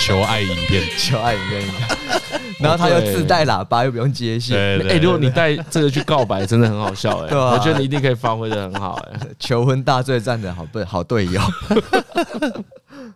求爱影片，求爱影片，然后他又自带喇叭，又不用接线。哎，如果你带这个去告白，真的很好笑哎。对啊，我觉得你一定可以发挥的很好哎。求婚大作战的好对好队友。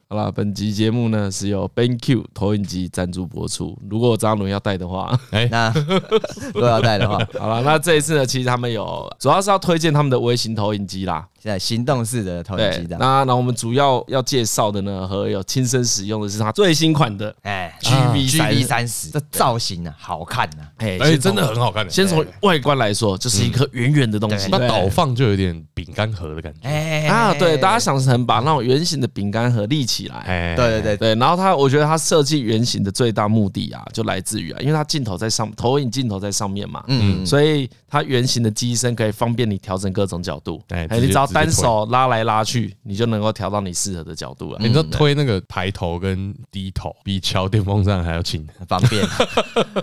好了，本集节目呢是由 BenQ 投影机赞助播出。如果张伦要带的话，哎，那 如果要带的话，好了，那这一次呢，其实他们有主要是要推荐他们的微型投影机啦。现在行动式的投影机的，那那我们主要要介绍的呢，和有亲身使用的是它最新款的哎，GV GV 三十，这造型啊，好看呐，哎，而且真的很好看。先从外观来说，就是一颗圆圆的东西，那倒放就有点饼干盒的感觉。哎啊，对，大家想成把那种圆形的饼干盒立起来。哎，对对对对。然后它，我觉得它设计圆形的最大目的啊，就来自于啊，因为它镜头在上，投影镜头在上面嘛，嗯，所以它圆形的机身可以方便你调整各种角度。哎，你只要单手拉来。拉去，你就能够调到你适合的角度了。你说推那个抬头跟低头，比敲 电风扇还要轻，方便。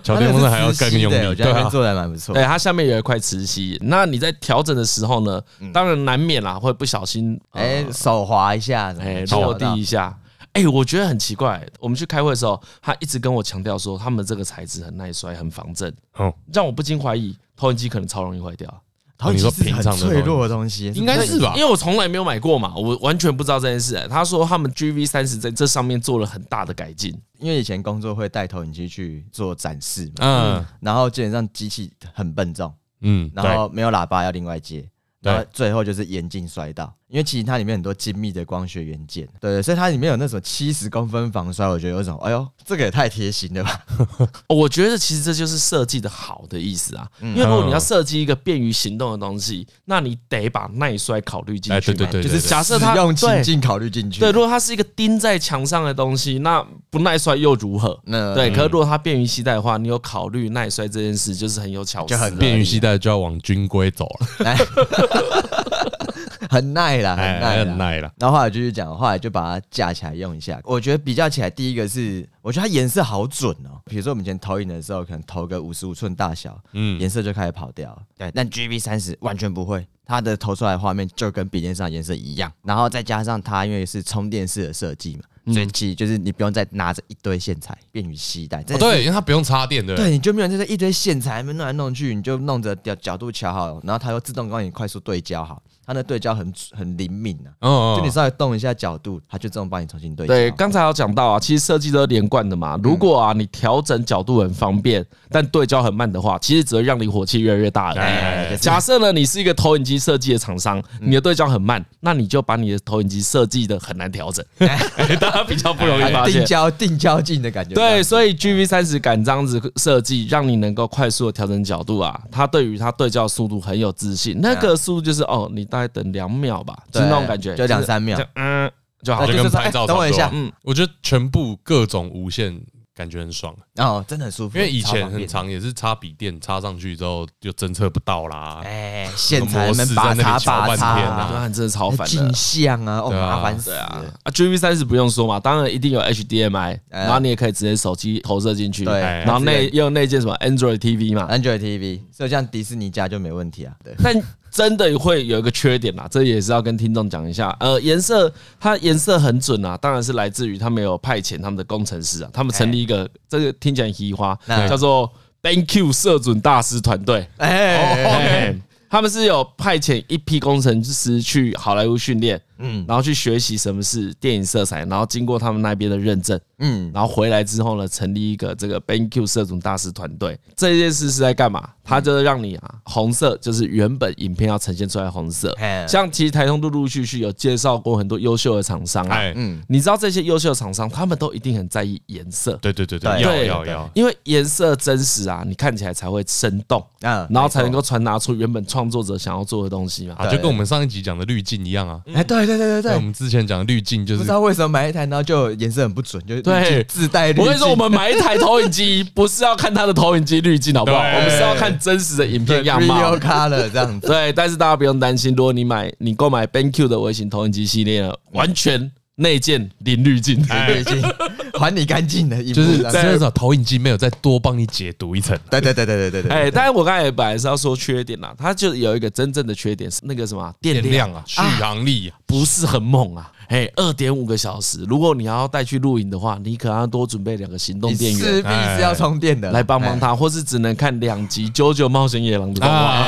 敲电风扇还要更用力，我觉得 做的蛮不错。对，它下面有一块磁吸。那你在调整的时候呢，当然难免啦，会不小心哎手滑一下，哎落地一下。哎，我觉得很奇怪。我们去开会的时候，他一直跟我强调说，他们这个材质很耐摔、很防震，让我不禁怀疑投影机可能超容易坏掉。你说平常脆弱的东西，应该是吧？因为我从来没有买过嘛，我完全不知道这件事。他说他们 GV 三十在这上面做了很大的改进，因为以前工作会带投影机去做展示嘛，嗯，然后基本上机器很笨重，嗯，然后没有喇叭要另外接，然后最后就是严禁摔到。因为其实它里面很多精密的光学元件，对，所以它里面有那种七十公分防摔，我觉得有种，哎呦，这个也太贴心了吧！我觉得其实这就是设计的好的意思啊。因为如果你要设计一个便于行动的东西，那你得把耐摔考虑进去。对对对，就是假设它用情境考虑进去。对，如果它是一个钉在墙上的东西，那不耐摔又如何？那对，可是如果它便于携带的话，你有考虑耐摔这件事，就是很有巧思。就很便于携带，就要往军规走了。很耐啦，很耐，很耐啦。然后后来就是讲，后来就把它架起来用一下。我觉得比较起来，第一个是我觉得它颜色好准哦。比如说我们以前投影的时候，可能投个五十五寸大小，嗯，颜色就开始跑掉。对，但 G B 三十完全不会，它的投出来的画面就跟笔电上颜色一样。然后再加上它因为是充电式的设计嘛，所以其实就是你不用再拿着一堆线材，便于携带。对，因为它不用插电，的。对，你就没有那一堆线材，那弄来弄去，你就弄着角角度调好，然后它又自动帮你快速对焦好。它的对焦很很灵敏啊，哦，就你稍微动一下角度，它就自动帮你重新对焦。对，刚才有讲到啊，其实设计都是连贯的嘛。如果啊你调整角度很方便，但对焦很慢的话，其实只会让你火气越来越大。假设呢，你是一个投影机设计的厂商，你的对焦很慢，那你就把你的投影机设计的很难调整，大家比较不容易发现。定焦定焦镜的感觉。对，所以 GV 三十敢这样子设计，让你能够快速的调整角度啊，它对于它对焦速度很有自信。那个速度就是哦，你大概等两秒吧，就是那种感觉，就两三秒，嗯，就好，就跟拍照差不多。等我一下，嗯，我觉得全部各种无线。感觉很爽哦，真的很舒服。因为以前很长，也是插笔电插上去之后就侦测不到啦。哎，线材们拔插拔插啊，真的超烦的。镜像啊，哦，麻烦死啊！啊，GV 三十不用说嘛，当然一定有 HDMI，然后你也可以直接手机投射进去。对，然后内用那件什么 Android TV 嘛，Android TV，所以像迪士尼家就没问题啊。对，但。真的会有一个缺点啦，这也是要跟听众讲一下。呃，颜色它颜色很准啊，当然是来自于他们有派遣他们的工程师啊，他们成立一个这个听起来很奇花，叫做 BenQ 色准大师团队。哎，他们是有派遣一批工程师去好莱坞训练，嗯，然后去学习什么是电影色彩，然后经过他们那边的认证。嗯，然后回来之后呢，成立一个这个 BenQ 色种大师团队。这件事是在干嘛？它就是让你啊，红色就是原本影片要呈现出来红色。像其实台通陆陆续续有介绍过很多优秀的厂商啊。嗯，你知道这些优秀的厂商，他们都一定很在意颜色。对对对对，要要要，因为颜色真实啊，你看起来才会生动，嗯，然后才能够传达出原本创作者想要做的东西嘛。啊，就跟我们上一集讲的滤镜一样啊。哎，对对对对对，我们之前讲的滤镜就是不知道为什么买一台，然后就颜色很不准，就对自带滤镜。我跟你说，我们买一台投影机不是要看它的投影机滤镜，好不好？我们是要看真实的影片样貌。color 这样子。对，但是大家不用担心，如果你买你购买 BenQ 的微型投影机系列，完全内建零滤镜，零滤镜，还你干净的，就是至少投影机没有再多帮你解读一层。对对对对对对对。哎，但是我刚才本来是要说缺点啦，它就有一个真正的缺点是那个什么电量啊，续航力不是很猛啊。哎，二点五个小时。如果你要带去露营的话，你可能要多准备两个行动电源，势必是要充电的，来帮帮他，或是只能看两集《九九冒险野狼》的动画，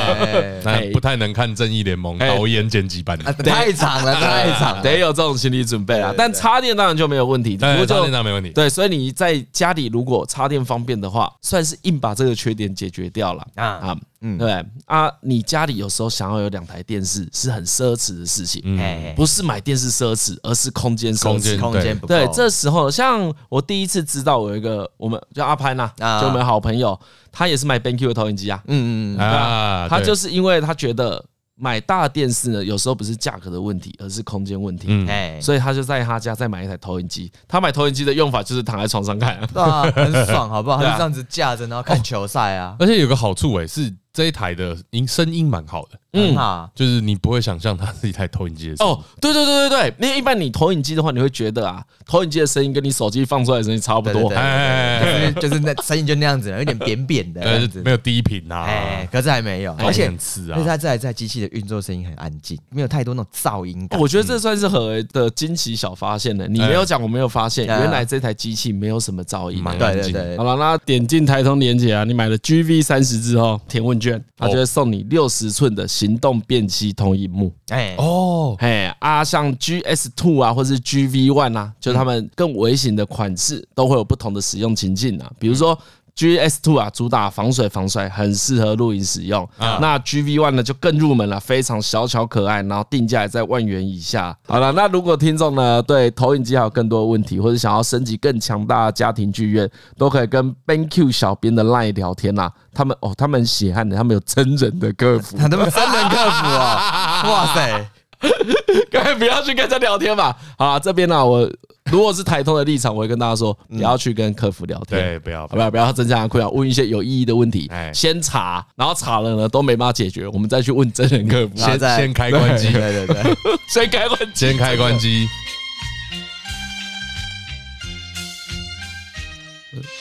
那不太能看《正义联盟》导演剪辑版的，太长了，太长了，得有这种心理准备啊。但插电当然就没有问题，插电当然没问题。对，所以你在家里如果插电方便的话，算是硬把这个缺点解决掉了啊啊。嗯，对啊，你家里有时候想要有两台电视是很奢侈的事情，嗯，不是买电视奢侈，而是空间奢侈，空间不够。对，这时候像我第一次知道，我有一个我们叫阿潘呐，就我们好朋友，他也是买 BenQ 的投影机啊，嗯嗯嗯。啊，他就是因为他觉得买大电视呢，有时候不是价格的问题，而是空间问题，嗯，所以他就在他家再买一台投影机。他买投影机的用法就是躺在床上看，啊，很爽，好不好？他就这样子架着，然后看球赛啊。而且有个好处哎，是。这一台的音声音蛮好的，嗯，就是你不会想象它是一台投影机的声音。哦，对对对对对，因为一般你投影机的话，你会觉得啊，投影机的声音跟你手机放出来的声音差不多，哎，就是那声音就那样子，有点扁扁的，没有低频啊，哎，可是还没有，而且而且它这台在机器的运作声音很安静，没有太多那种噪音感。我觉得这算是何的惊奇小发现呢？你没有讲，我没有发现，原来这台机器没有什么噪音，蛮安静。好了，那点进台通连接啊，你买了 GV 三十之后填问卷，它就会送。你六十寸的行动辨析同一幕，哎。哦，哎啊，像 GS Two 啊，或是 GV One 啊，就他们更微型的款式，都会有不同的使用情境啊，比如说。GS Two 啊，主打防水防摔，很适合露营使用。那 GV One 呢，就更入门了，非常小巧可爱，然后定价也在万元以下。好了，那如果听众呢对投影机还有更多的问题，或者想要升级更强大的家庭剧院，都可以跟 BenQ 小编的 LINE 聊天呐。他们哦，他们血汗的，他们有真人的客服，他们真人客服啊！哇塞，各位不要去跟他聊天吧。好，这边呢我。如果是台通的立场，我会跟大家说，不要去跟客服聊天，对，不要，不要，不要增加困扰，问一些有意义的问题，先查，然后查了呢都没办法解决，我们再去问真人客服，先先开关机，对对对，先开关机，先开关机。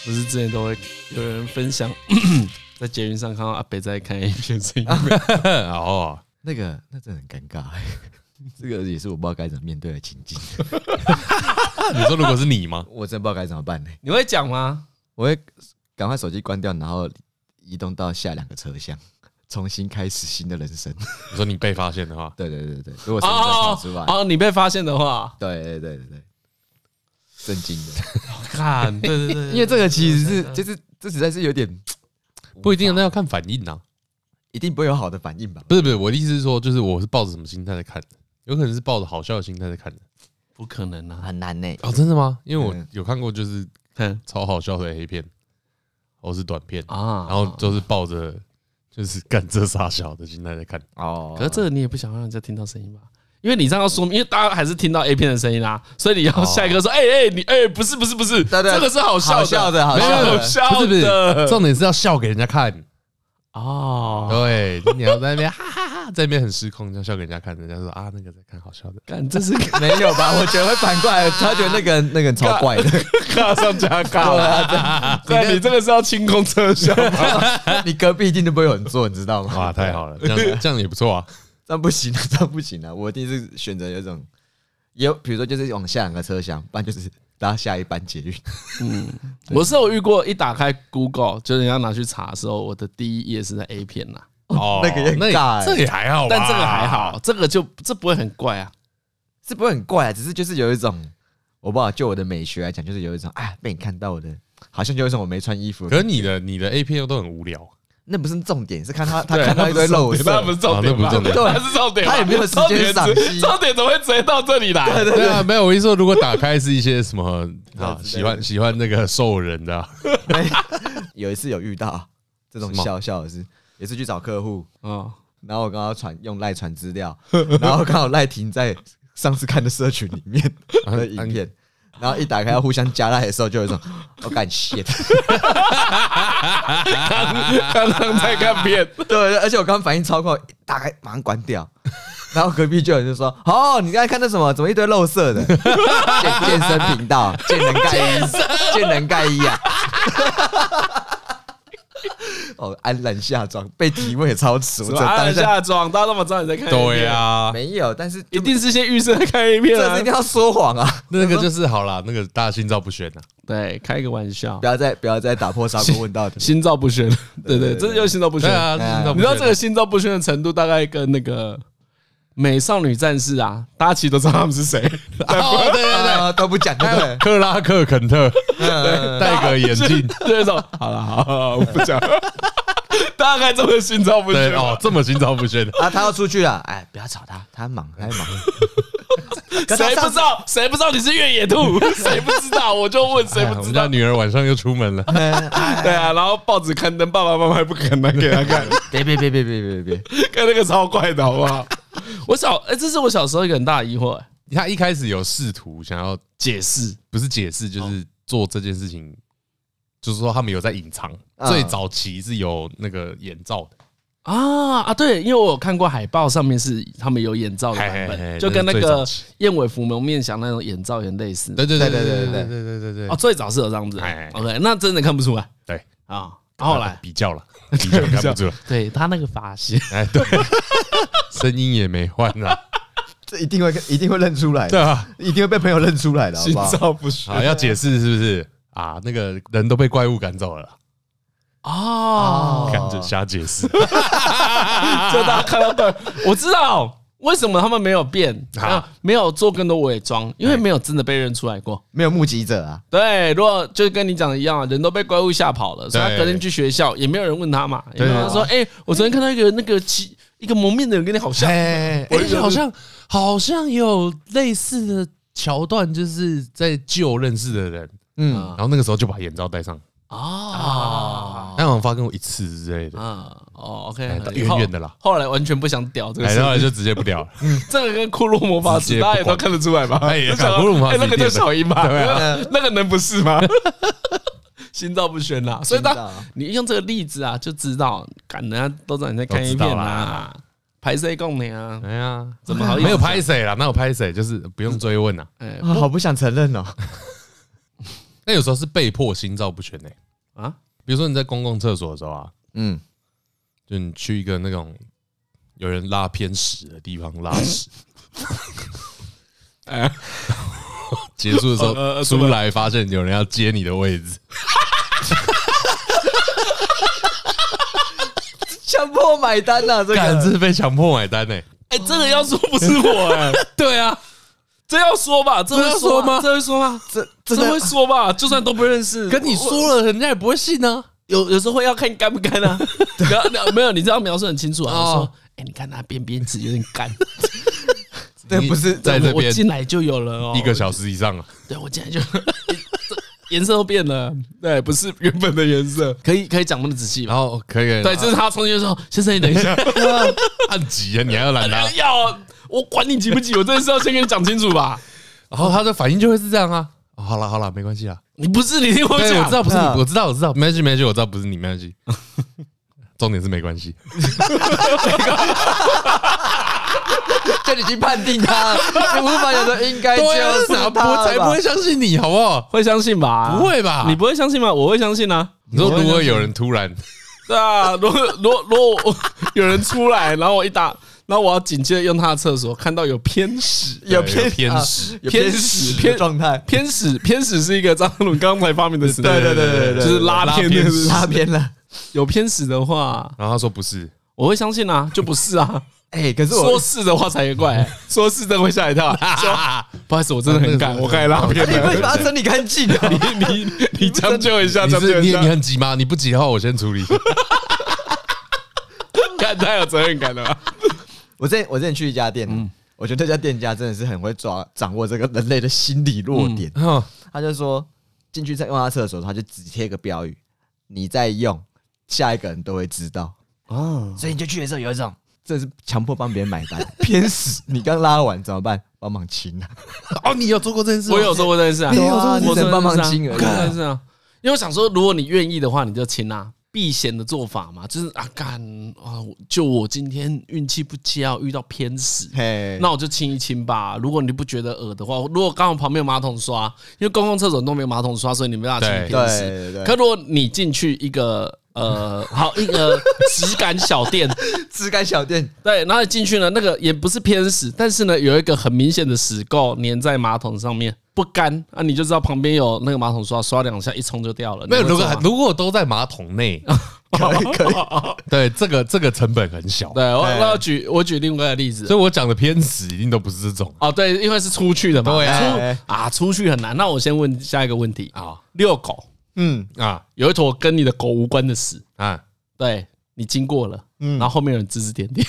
不是之前都会有人分享，在捷运上看到阿北在看 A 片声音，哦，那个那真的很尴尬。这个也是我不知道该怎么面对的情境。你说如果是你吗？我真不知道该怎么办呢？你会讲吗？我会赶快手机关掉，然后移动到下两个车厢，重新开始新的人生。你说你被发现的话，对对对对，如果是跑出来，哦，你被发现的话，对对对对对，震惊的。看，对对对，因为这个其实是就是这实在是有点不一定，那要看反应呐，一定不会有好的反应吧？不是不是，我的意思是说，就是我是抱着什么心态在看的。有可能是抱着好笑的心态在看的，不可能啊，很难呢。哦，真的吗？因为我有看过，就是超好笑的黑片，或是短片啊，然后就是抱着就是干这傻小的心态在看。哦，可是这个你也不想让人家听到声音吧？因为你这样要说明，因为大家还是听到 A 片的声音啊，所以你要下一个说，哎哎，你哎，不是不是不是，这个是好笑的，好笑的，不是不是，重点是要笑给人家看。哦，对，你要在那边哈哈哈，在那边很失控，这样笑给人家看，人家说啊，那个在看好笑的，但这是 没有吧？我觉得会反过来，他觉得那个那个人超怪的，尬上加尬。对，你这个是要清空车厢吗？你隔壁一定都不会有人坐，你知道吗？哇，太好了，这样 这样也不错啊。这样不行啊，这样不行啊！我一定是选择有一种，有比如说就是往下两个车厢，不然就是。然后下一班捷运，嗯，我是有遇过，一打开 Google，就是人家拿去查的时候，我的第一页是在 A 片呐。哦，那个也尬，这个也还好，但这个还好，这个就这不会很怪啊，这不会很怪啊，只是就是有一种，我不知道，就我的美学来讲，就是有一种，哎，被你看到我的，好像就有一种我没穿衣服。可是你的你的 A 片又都很无聊。那不是重点，是看他 他看到一堆肉色，那不是重点，那不是重点，对，是重点。他也没有时间赏析，重点怎么会直接到这里来？对啊，没有。我一说，如果打开是一些什么啊，喜欢喜欢那个兽人的，有一次有遇到这种笑笑的事，也是去找客户啊，然后我刚刚传用赖传资料，然后刚好赖停在上次看的社群里面的影片。然后一打开要互相加赖的时候，就有一种我感谢。刚刚在看片，对，而且我刚刚反应超快，一打开马上关掉。然后隔壁就有人就说：“哦，你刚才看那什么？怎么一堆肉色的？健健身频道，健能盖伊，健能盖伊啊！” 哦，安然下妆，被提问也超迟。安然下妆，大家那么知道你在看？对啊，没有，但是一定是先预设在看 A 片啊，这是一定要说谎啊。那个就是好了，那个大家心照不宣啊。对，开一个玩笑，不要再不要再打破砂锅问到底，心照不宣。对对，这就是心照不宣啊。你知道这个心照不宣的程度，大概跟那个。美少女战士啊，大家其实都知道他们是谁。哦，对对对，都不讲，对不对？克拉克肯特，戴个眼镜，这种。好了，好了，我不讲。大概这么心照不宣哦，这么心照不宣啊！他要出去了，哎，不要吵他，他忙，他忙。谁不知道？谁不知道你是越野兔？谁不知道？我就问谁不知道？我们家女儿晚上又出门了。对啊，然后报纸刊登，爸爸妈妈还不肯拿给他看。别别别别别别别，看那个超怪的好不好？我小哎，这是我小时候一个很大的疑惑。他一开始有试图想要解释，不是解释，就是做这件事情，就是说他们有在隐藏。最早期是有那个眼罩的啊啊，对，因为我有看过海报，上面是他们有眼罩的版本，就跟那个燕尾服蒙面侠那种眼罩有点类似。对对对对对对对对对对。哦，最早是有这样子。OK，那真的看不出来。对啊，后来比较了，比较看不出来。对他那个发型，哎，对。声音也没换啊，这一定会一定会认出来的，对啊，一定会被朋友认出来的，心照不宣啊！要解释是不是啊？那个人都被怪物赶走了哦，看着瞎解释，就大家看到对，我知道为什么他们没有变啊，没有做更多伪装，因为没有真的被认出来过，没有目击者啊。对，如果就跟你讲的一样，人都被怪物吓跑了，所以他隔天去学校也没有人问他嘛，有人说：“哎，我昨天看到一个那个七。”一个蒙面的人跟你好像，哎，好像好像有类似的桥段，就是在救认识的人，嗯，然后那个时候就把眼罩戴上，啊，那好像发生过一次之类的，啊，哦，OK，远远的啦，后来完全不想屌这个，后来就直接不屌了，嗯，这个跟骷髅魔法师大家也都看得出来吧？哎，骷髅魔法师那个叫小樱吧？那个能不是吗？心照不宣啦，所以当你用这个例子啊，就知道，感人家都知道你在看一遍啦，拍谁供你啊？哎呀，怎么好意思？没有拍谁啦，那有拍谁？就是不用追问呐。哎，好不想承认哦。那有时候是被迫心照不宣呢。啊，比如说你在公共厕所的时候啊，嗯，就你去一个那种有人拉偏屎的地方拉屎，哎。结束的时候出来，发现有人要接你的位置，强迫买单呐！这个是被强迫买单呢。哎，这个要说不是我哎，对啊，这要说吧？这会说吗？这会说吗？这这会说吧？就算都不认识，跟你说了，人家也不会信呢。有有时候会要看你干不干 啊？没有，你这样描述很清楚啊。说，哎，你看那边边纸有点干。这不是在这边，我进来就有了哦，一个小时以上了。对，我进来就 颜色都变了，对，不是原本的颜色。可以可以讲那么仔细，然后可以，对，这是他重新说，先生你等一下，按急啊，你还要拦他？要，我管你急不急，我真的是要先跟你讲清楚吧。然后他的反应就会是这样啊。好了好了，没关系啊。你不是你听我讲，我知道不是你，我知道我知道，没关系没关系，我知道不是你，没关系。重点是没关系。就已经判定他，你无法有的应该就是他，我才不会相信你，好不好？会相信吧？不会吧？你不会相信吗？我会相信啊！你说如果有人突然，对啊，如果如果如果有人出来，然后我一打，然后我要紧接着用他的厕所，看到有偏屎，有偏偏屎，偏屎偏状态，偏屎偏屎是一个张伦刚才发明的词，对对对对对，就是拉偏拉偏了。有偏屎的话，然后他说不是，我会相信啊，就不是啊。哎，可是我说是的话才怪，说是的会吓一跳。说不好意思，我真的很赶，我开拉片。你为什么要整理干净啊？你你你将就一下，将就一下。你你很急吗？你不急的话，我先处理。看太有责任感了。我之前我之前去一家店，我觉得这家店家真的是很会抓掌握这个人类的心理弱点。他就说进去在用他厕所，他就只贴个标语：你在用，下一个人都会知道。哦，所以你就去的时候有一种。这是强迫帮别人买单，偏死！你刚拉完怎么办？帮忙清啊！哦，你有做过这件事？我有做过这件事啊！你有做过，这件事帮忙清而已。是啊，因为我想说，如果你愿意的话，你就清啊，避嫌的做法嘛，就是啊干啊，就我今天运气不佳，遇到偏死，那我就清一清吧。如果你不觉得恶的话，如果刚好旁边有马桶刷，因为公共厕所都没有马桶刷，所以你没办法清偏死。可如果你进去一个。呃，好一个质感小店，质感小店，对，然后进去呢，那个也不是偏屎，但是呢，有一个很明显的屎垢粘在马桶上面，不干啊，你就知道旁边有那个马桶刷，刷两下一冲就掉了。没有，如果如果都在马桶内，可以可以，对，这个这个成本很小。对，我我要举我举另外一个例子，所以我讲的偏死一定都不是这种。哦，对，因为是出去的嘛，对啊，啊，出去很难。那我先问下一个问题。啊，遛狗，嗯啊，有一坨跟你的狗无关的屎。啊。对你经过了，嗯。然后后面有人指指点点，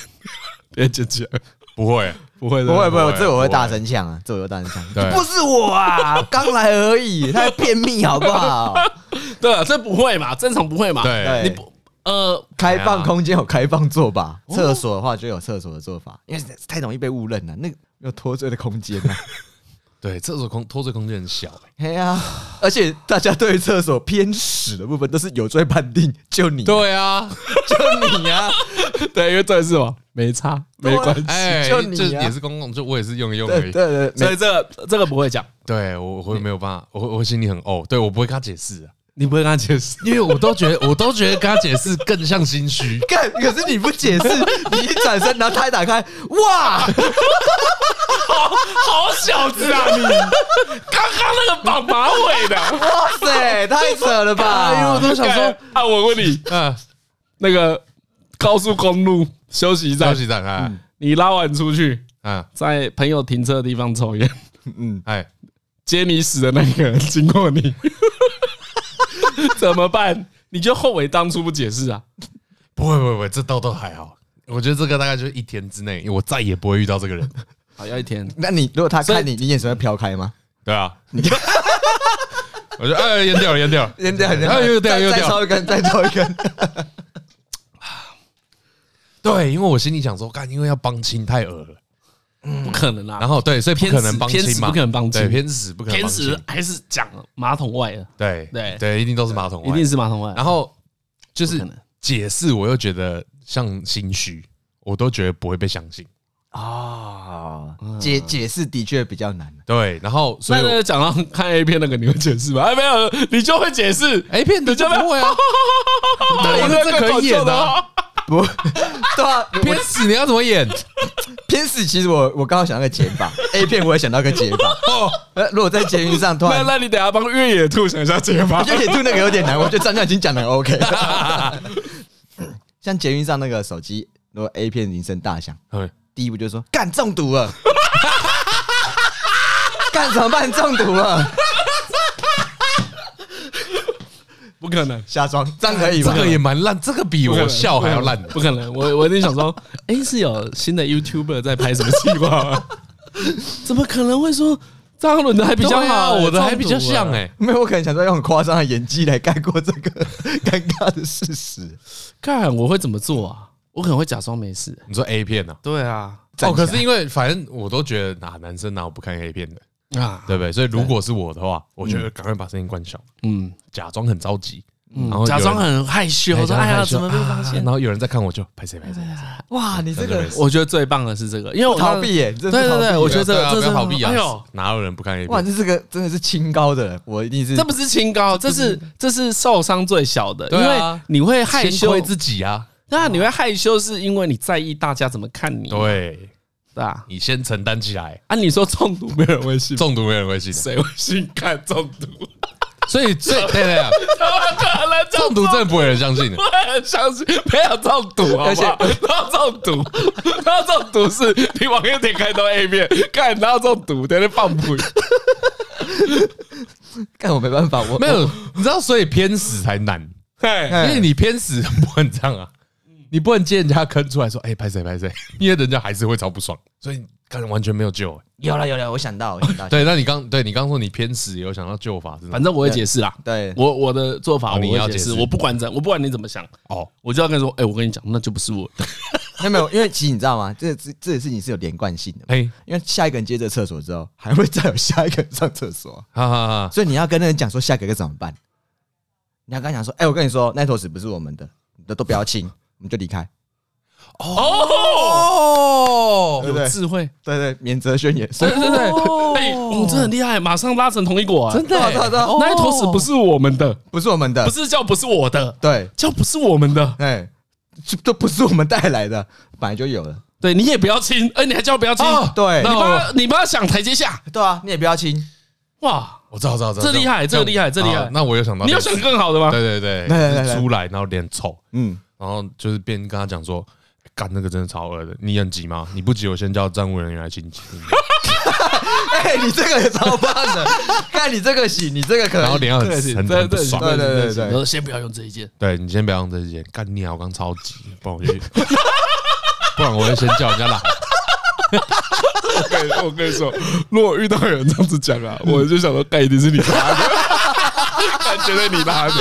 别进去，不会，不会，不会，不会，这我会大声呛啊，这我会大声呛，不是我啊，刚来而已，他在便秘好不好？对啊，这不会嘛，正常不会嘛，对，你不，呃，开放空间有开放做吧，厕所的话就有厕所的做法，因为太容易被误认了，那个有脱罪的空间呢。对，厕所空脱罪空间很小，嘿呀，而且大家对于厕所偏屎的部分都是有罪判定，就你，对啊，就你啊，对，因为这是嘛，没差，没关系，就你也是公共，就我也是用一用而已，对对，所以这个这个不会讲，对我我没有办法，我我心里很怄，对我不会跟他解释啊。你不会跟他解释，因为我都觉得，我都觉得跟他解释更像心虚。干，可是你不解释，你一转身，然后他一打开，哇，好好小子啊你！刚刚那个绑马尾的，哇塞，太扯了吧！因为我都想说，啊，我问你，嗯，那个高速公路休息站，休息站啊，你拉完出去，啊，在朋友停车的地方抽烟，嗯，哎，接你死的那个人经过你。怎么办？你就后悔当初不解释啊？不会不会不会，这倒都还好。我觉得这个大概就是一天之内，我再也不会遇到这个人。好，要一天。那你如果他看你，你眼神会飘开吗？对啊。你看，我觉得哎，淹掉了，淹掉了，淹掉了，然后又掉又掉，再抽一根，再抽一根。对，因为我心里想说，干，因为要帮亲太恶了。不可能啊！然后对，所以不可能帮亲嘛，不可能帮亲，对，偏屎不可能。偏屎还是讲马桶外的，对对对，一定都是马桶外，一定是马桶外。然后就是解释，我又觉得像心虚，我都觉得不会被相信啊。解解释的确比较难。对，然后所以讲到看 A 片那个，你会解释吗？哎，没有，你就会解释 A 片的就不会啊，因为 这可以演的。不，对啊，偏死你要怎么演？偏死其实我我刚好想到个解法，A 片我也想到个解法。哦，如果在捷运上突然，那你等下帮越野兔想一下解法。越野兔那个有点难，我觉得张亮已经讲的很 OK。像捷运上那个手机，如果 A 片铃声大响，第一步就是说干中毒了，干怎么办？中毒了。不可能瞎装，这样可以吗？这个也蛮烂，这个比我笑还要烂。不可能，我我一定想说，哎，是有新的 YouTuber 在拍什么计划？怎么可能会说张伦的还比较好，我的还比较像？哎，没有，我可能想说用很夸张的演技来盖过这个 尴尬的事实。看我会怎么做啊？我可能会假装没事。你说 A 片呢？对啊。哦，可是因为反正我都觉得哪男生哪有不看 A 片的。啊，对不对？所以如果是我的话，我觉得赶快把声音关小，嗯，假装很着急，然后假装很害羞，说哎呀，怎么被发现？然后有人在看我就拍谁拍谁。哇，你这个我觉得最棒的是这个，因为我逃避耶，对对对，我觉得这是逃避啊！哪有人不看 A 片？哇，这是个真的是清高的，我一定是这不是清高，这是这是受伤最小的，因为你会害羞自己啊，那你会害羞是因为你在意大家怎么看你，对。对啊，你先承担起来。啊！你说中毒没人会信，中毒没人会信，谁会信？看中毒，所以最 对对啊，中毒。真的不会有人相信的，不会人相信，没有中毒，而且他中毒，不要中毒是你网页点开都 A 面，看他中毒？在那放屁，看我没办法，我没有，你知道，所以偏死才难，对，因为你偏死不很这样啊。你不能接人家坑出来说，哎，拍谁拍谁，因为人家还是会超不爽，所以可能完全没有救。有了有了，我想到，我想到。对，那你刚对你刚说你偏屎，有想到救法是？反正我会解释啦。对，我我的做法你要解释，我不管怎，我不管你怎么想，哦，我就要跟你说，哎，我跟你讲，那就不是我。没有没有，因为其实你知道吗？这这这件事情是有连贯性的。哎，因为下一个人接着厕所之后，还会再有下一个人上厕所。哈哈哈。所以你要跟那人讲说，下一个该怎么办？你要跟他讲说，哎，我跟你说，那坨屎不是我们的，的都不要亲，我们就离开。哦，对不对？智慧，对对，免责宣言，对对对，哎，我真的很厉害，马上拉成同一国，真的，那一坨屎不是我们的，不是我们的，不是叫不是我的，对，叫不是我们的，哎，这都不是我们带来的，本来就有了，对，你也不要亲，哎，你还叫我不要亲，对，你帮你帮他想台阶下，对啊，你也不要亲，哇，我知道，知道，知道，这厉害，这厉害，这厉害，那我有想到，你有想更好的吗？对对对，出来然后脸丑，嗯。然后就是边跟他讲说，干那个真的超恶的，你很急吗？你不急，我先叫站务人员来清洁。哎，你这个也超棒的，看你这个洗，你这个可能。然后脸要很很很不爽，对对对对。先不要用这一件，对你先不要用这一件，干你啊！我刚超急，不然我就，不然我会先叫人家来。我跟我跟你说，如果遇到有人这样子讲啊，我就想说，干一定是你 绝对你拉的。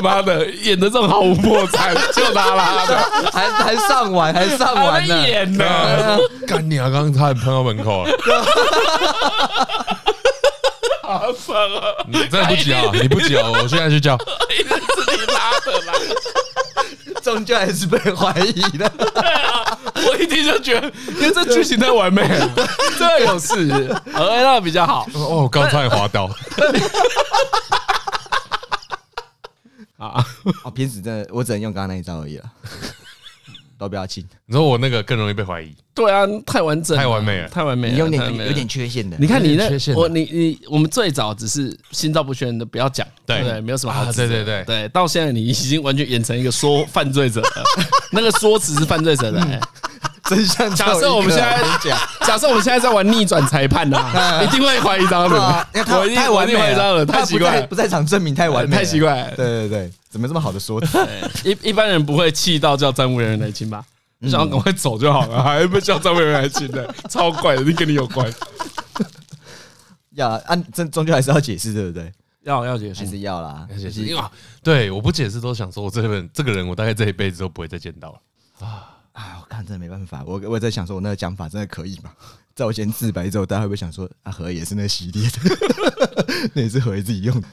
妈的，演的这种毫无破绽，就他拉的，还还上完，还上完呢，演呢，干你啊！刚刚差点喷到门口了，好爽啊！你真的不急啊？你不急啊？我现在去叫，一定是你拉的啦，终究还是被怀疑的。对啊，我一听就觉得，因为这剧情太完美了，这有事，呃，那比较好。哦，刚才滑倒。啊！啊！平时真的，我只能用刚刚那一招而已了，都不要亲。你说我那个更容易被怀疑？对啊，太完整，太完美了，太完美了。你用点有点缺陷的。你看你那我你你我们最早只是心照不宣的，不要讲，对对，没有什么好。对对对对，到现在你已经完全演成一个说犯罪者了，那个说辞是犯罪者的。真相。假设我们现在讲，假设我们现在在玩逆转裁判呐，一定会怀疑他的。我太完美了，太奇怪，不在场证明太完美，太奇怪。对对对，怎么这么好的说辞？一一般人不会气到叫站务人员来亲吧？你想要赶快走就好了，还不叫站务人员来亲的，超怪的，一定跟你有关。要按这终究还是要解释，对不对？要要解释，还是要啦，要解释。对，我不解释都想说，我这个这个人，我大概这一辈子都不会再见到了啊。啊，我看真的没办法，我我在想说，我那个讲法真的可以吗？在我先自白之后，大家会不会想说，阿和也是那系列的，那也是和自己用的？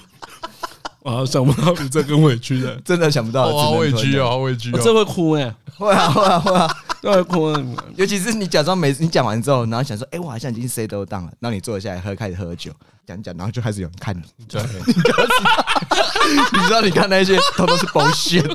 啊，想不到比这更委屈的，真的想不到，好委屈啊，好委屈，这会哭哎，会啊会啊会啊，都会哭。尤其是你假装没，你讲完之后，然后想说，哎，我好像已经 settle down 了，然后你坐下来喝，开始喝酒，讲讲，然后就开始有人看你，对，你知道，你看那些都都是 bullshit。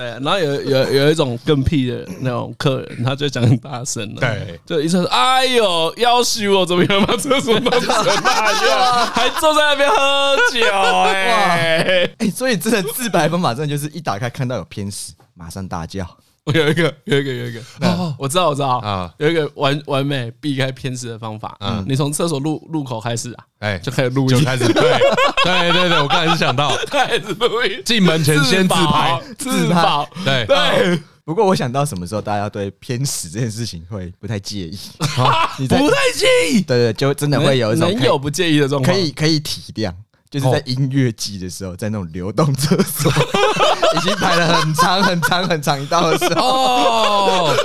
对，然后有有有一种更屁的那种客人，他就讲很大声了，对，就一直说：“哎呦，要死我，怎么样？把厕所那样？还坐在那边喝酒，哎，哎，所以真的自白方法，真的就是一打开看到有偏食，马上大叫。”我 有一个，有一个，有一个，哦我知道，我知道。啊，有一个完完美避开偏食的方法。嗯，你从厕所入入口开始啊，哎，就开始录音，就开始对，对对对，我刚才是想到。开始录音，进门前先自拍，自拍，对。对。不过我想到什么时候大家对偏食这件事情会不太介意？你不太介意？对对，就真的会有一种能有不介意的状况，可以可以体谅。就是在音乐季的时候，在那种流动厕所，已经排了很长很长很长一道的时候。哦，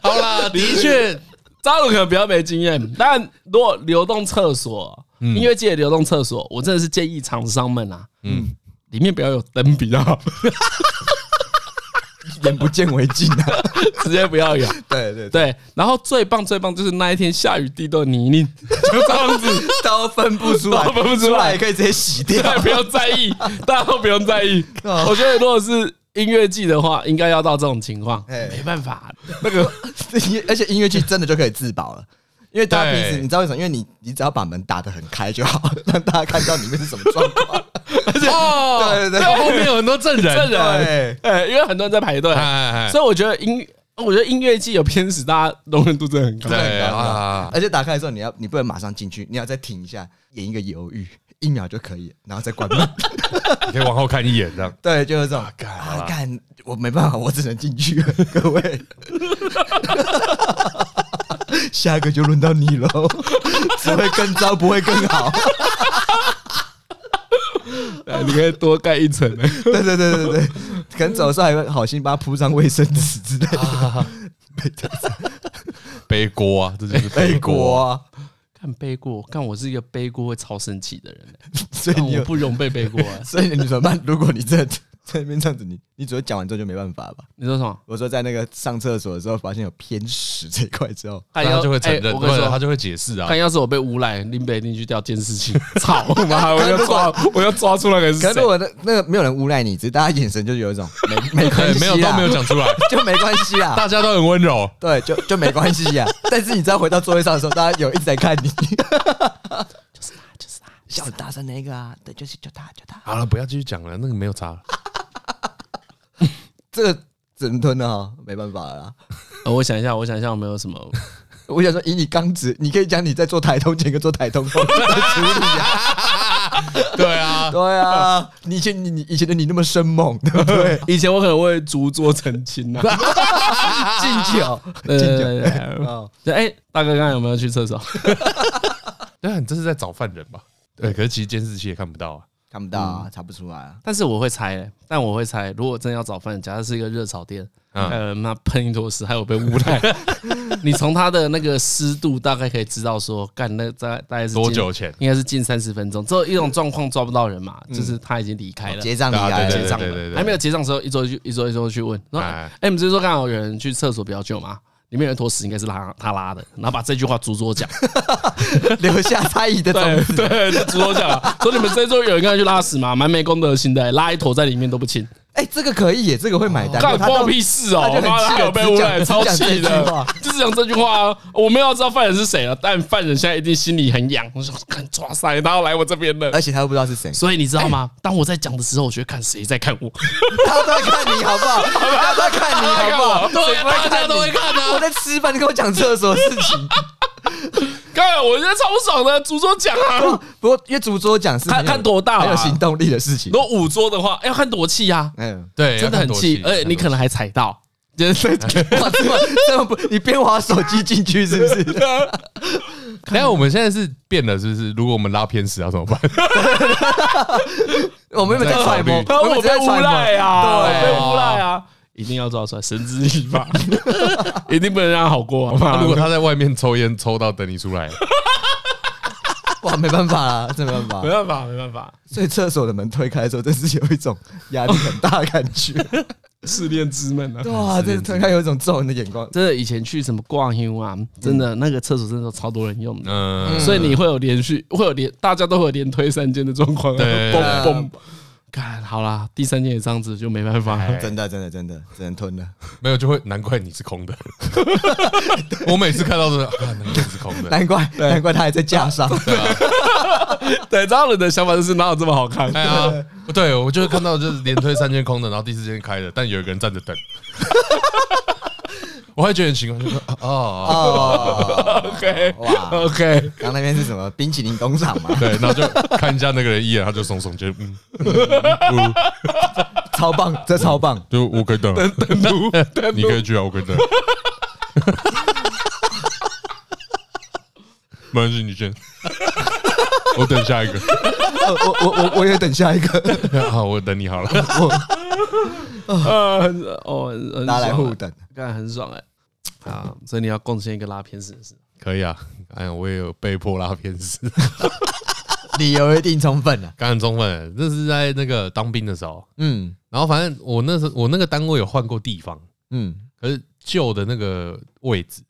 好啦，的确，张鲁可能比较没经验，但如果流动厕所，音乐季的流动厕所，我真的是建议厂商们啊，嗯，里面不要有灯比较好。眼不见为净啊，直接不要有。对对对，然后最棒最棒就是那一天下雨地都泥泞，就这样子。都分不出来，分不出来。可以直接洗掉，不用在意，大家都不用在意。我觉得如果是音乐季的话，应该要到这种情况，没办法，那个而且音乐季真的就可以自保了。因为大家平时你知道为什么？因为你你只要把门打得很开就好，让大家看到里面是什么状况。而且 哦，对对对，后面有很多证人，证人，哎，因为很多人在排队，所以我觉得音，我觉得音乐季有偏食，大家容忍度真的很高。对啊，而且打开的时候你要你不能马上进去，你要再停一下，演一个犹豫，一秒就可以，然后再关门。你可以往后看一眼，这样。对，就是这种。干，干，我没办法，我只能进去了，各位。下一个就轮到你喽，只会更糟，不会更好。你可以多盖一层。对对对对对，可能早上还会好心帮他铺上卫生纸之类的。背锅啊，这就是背锅啊！看背锅，看我是一个背锅会超生气的人，所以你不容被背锅。所以你怎么办？如果你真的在那边这样子，你你只会讲完之后就没办法吧？你说什么？我说在那个上厕所的时候发现有偏食这一块之后，他就会承认，我跟你说，他就会解释啊。看要是我被诬赖，林北一定去调监视器，操 妈！我要抓，我要抓出来个是？可是我的那个没有人诬赖你，只是大家眼神就有一种 没没关系，没有都没有讲出来，就没关系啊。大家都很温柔，对，就就没关系呀。但是你知道回到座位上的时候，大家有一直在看你，就是他，就是他，笑大声那个啊，对，就是就他，就他。好了，不要继续讲了，那个没有差。这个只能吞了哈，没办法了。我想一下，我想一下，有没有什么？我想说，以你刚子，你可以讲你在做台通前跟做台通后的处理啊。对啊，对啊，你以前你你以前的你那么生猛，对不对？以前我可能会逐桌澄清呐，敬酒，敬酒。对，哎，大哥，刚刚有没有去厕所？对啊，你这是在找犯人吧？对，可是其实监视器也看不到啊。看不到啊，查不出来啊。但是我会猜、欸，但我会猜，如果真的要找犯人，假设是一个热炒店，还有人妈喷一坨屎，还有被污染，你从他的那个湿度大概可以知道说，干那大大概是多久前？应该是近三十分钟。只有一种状况抓不到人嘛，就是他已经离开了，结账离开，结账了，还没有结账的时候，一周一一周一周去问，说，哎，你们是说刚好有人去厕所比较久吗？里面有一坨屎，应该是拉他拉的，然后把这句话逐桌讲，留下猜疑的种子。对，逐桌讲，说你们这桌有人刚才去拉屎吗？蛮没公德心的，拉一坨在里面都不清。哎，这个可以耶，这个会买单。干关我屁事哦！他妈的，有被污染，超气的。就是讲这句话，我们要知道犯人是谁了，但犯人现在一定心里很痒。我说，看抓塞，他要来我这边了，而且他又不知道是谁。所以你知道吗？当我在讲的时候，我觉得看谁在看我，他在看你 好不好？他在看你好不好？对，大家都会看啊。我在吃饭，你跟我讲厕所的事情。刚才我觉得超不爽的，主桌讲啊，不过因为主桌讲是看看多大，很有行动力的事情。如果五桌的话，要看多气呀。嗯，对，真的很气，而且你可能还踩到，就是哇，这么这么不，你边滑手机进去是不是？等下我们现在是变了，是不是？如果我们拉偏时要怎么办？我们有没有在揣摩？我们在诬赖啊，对，被诬赖啊。一定要抓出来，绳之以法，一定不能让他好过啊！如果他在外面抽烟抽到等你出来，哇，没办法啦，真没办法，没办法，没办法。所以厕所的门推开的时候，真是有一种压力很大的感觉，试炼之门啊！哇，这推开有一种揍人的眼光。真的，以前去什么逛 U 啊，真的那个厕所真的超多人用的，嗯，所以你会有连续，会有连，大家都会有连推三间的状况，对，嘣嘣。看好啦，第三件也这样子就没办法，真的真的真的只能吞了。没有就会难怪你是空的。我每次看到的，难怪你是空的，难怪难怪他还在架上。对啊，对，这样人的想法就是哪有这么好看？哎呀，不对，我就是看到就是连推三件空的，然后第四件开的，但有一个人站着等。我会觉得很奇怪，就说哦。哦，OK，哇，OK，刚那边是什么冰淇淋工厂嘛？对，然后就看一下那个人一眼，他就耸耸肩，嗯，超棒，这超棒，就我可以等，等，你可以去啊，我可以等，没关系，你先，我等下一个，我我我我也等下一个，好，我等你好了，啊，哦，拿来互等。干很爽哎、欸，啊，所以你要贡献一个拉偏屎的事，可以啊，哎，我也有被迫拉偏屎，理由一定充分了，刚很充分，那是在那个当兵的时候，嗯，然后反正我那时候我那个单位有换过地方，嗯，可是旧的那个位置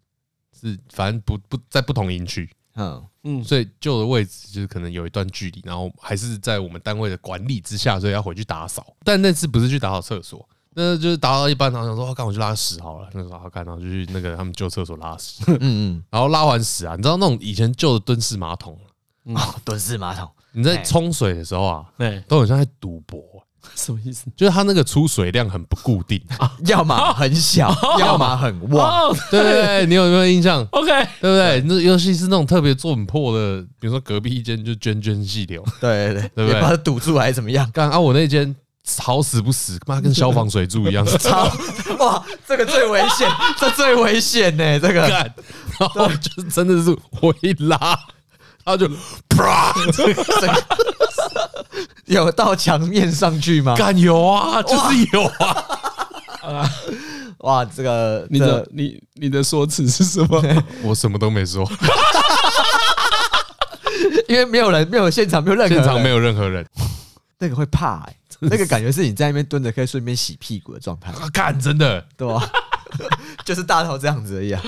是反正不不在不同营区，嗯嗯，所以旧的位置就是可能有一段距离，然后还是在我们单位的管理之下，所以要回去打扫，但那次不是去打扫厕所。那就是打到一半，然后想说，我干我去拉屎好了。那时候好看，然后就去那个他们旧厕所拉屎。嗯嗯。然后拉完屎啊，你知道那种以前旧的蹲式马桶啊，蹲式马桶，你在冲水的时候啊，对，都很像在赌博。什么意思？就是它那个出水量很不固定，要么很小，要么很旺。对对对，你有没有印象？OK，对不对？那尤其是那种特别做很破的，比如说隔壁一间就涓涓细流。对对对，对不对？把它堵住还是怎么样？刚啊，我那间。好死不死，妈跟消防水柱一样，超哇！这个最危险，这最危险呢，这个。然后就真的是我一拉，然后就啪，有到墙面上去吗？干有啊，就是有啊。啊，哇！这个你的你你的说辞是什么？我什么都没说，因为没有人，没有现场，没有任何人，现场没有任何人。那个会怕哎，那个感觉是你在那边蹲着可以顺便洗屁股的状态。干，真的，对吧？就是大头这样子而已啊。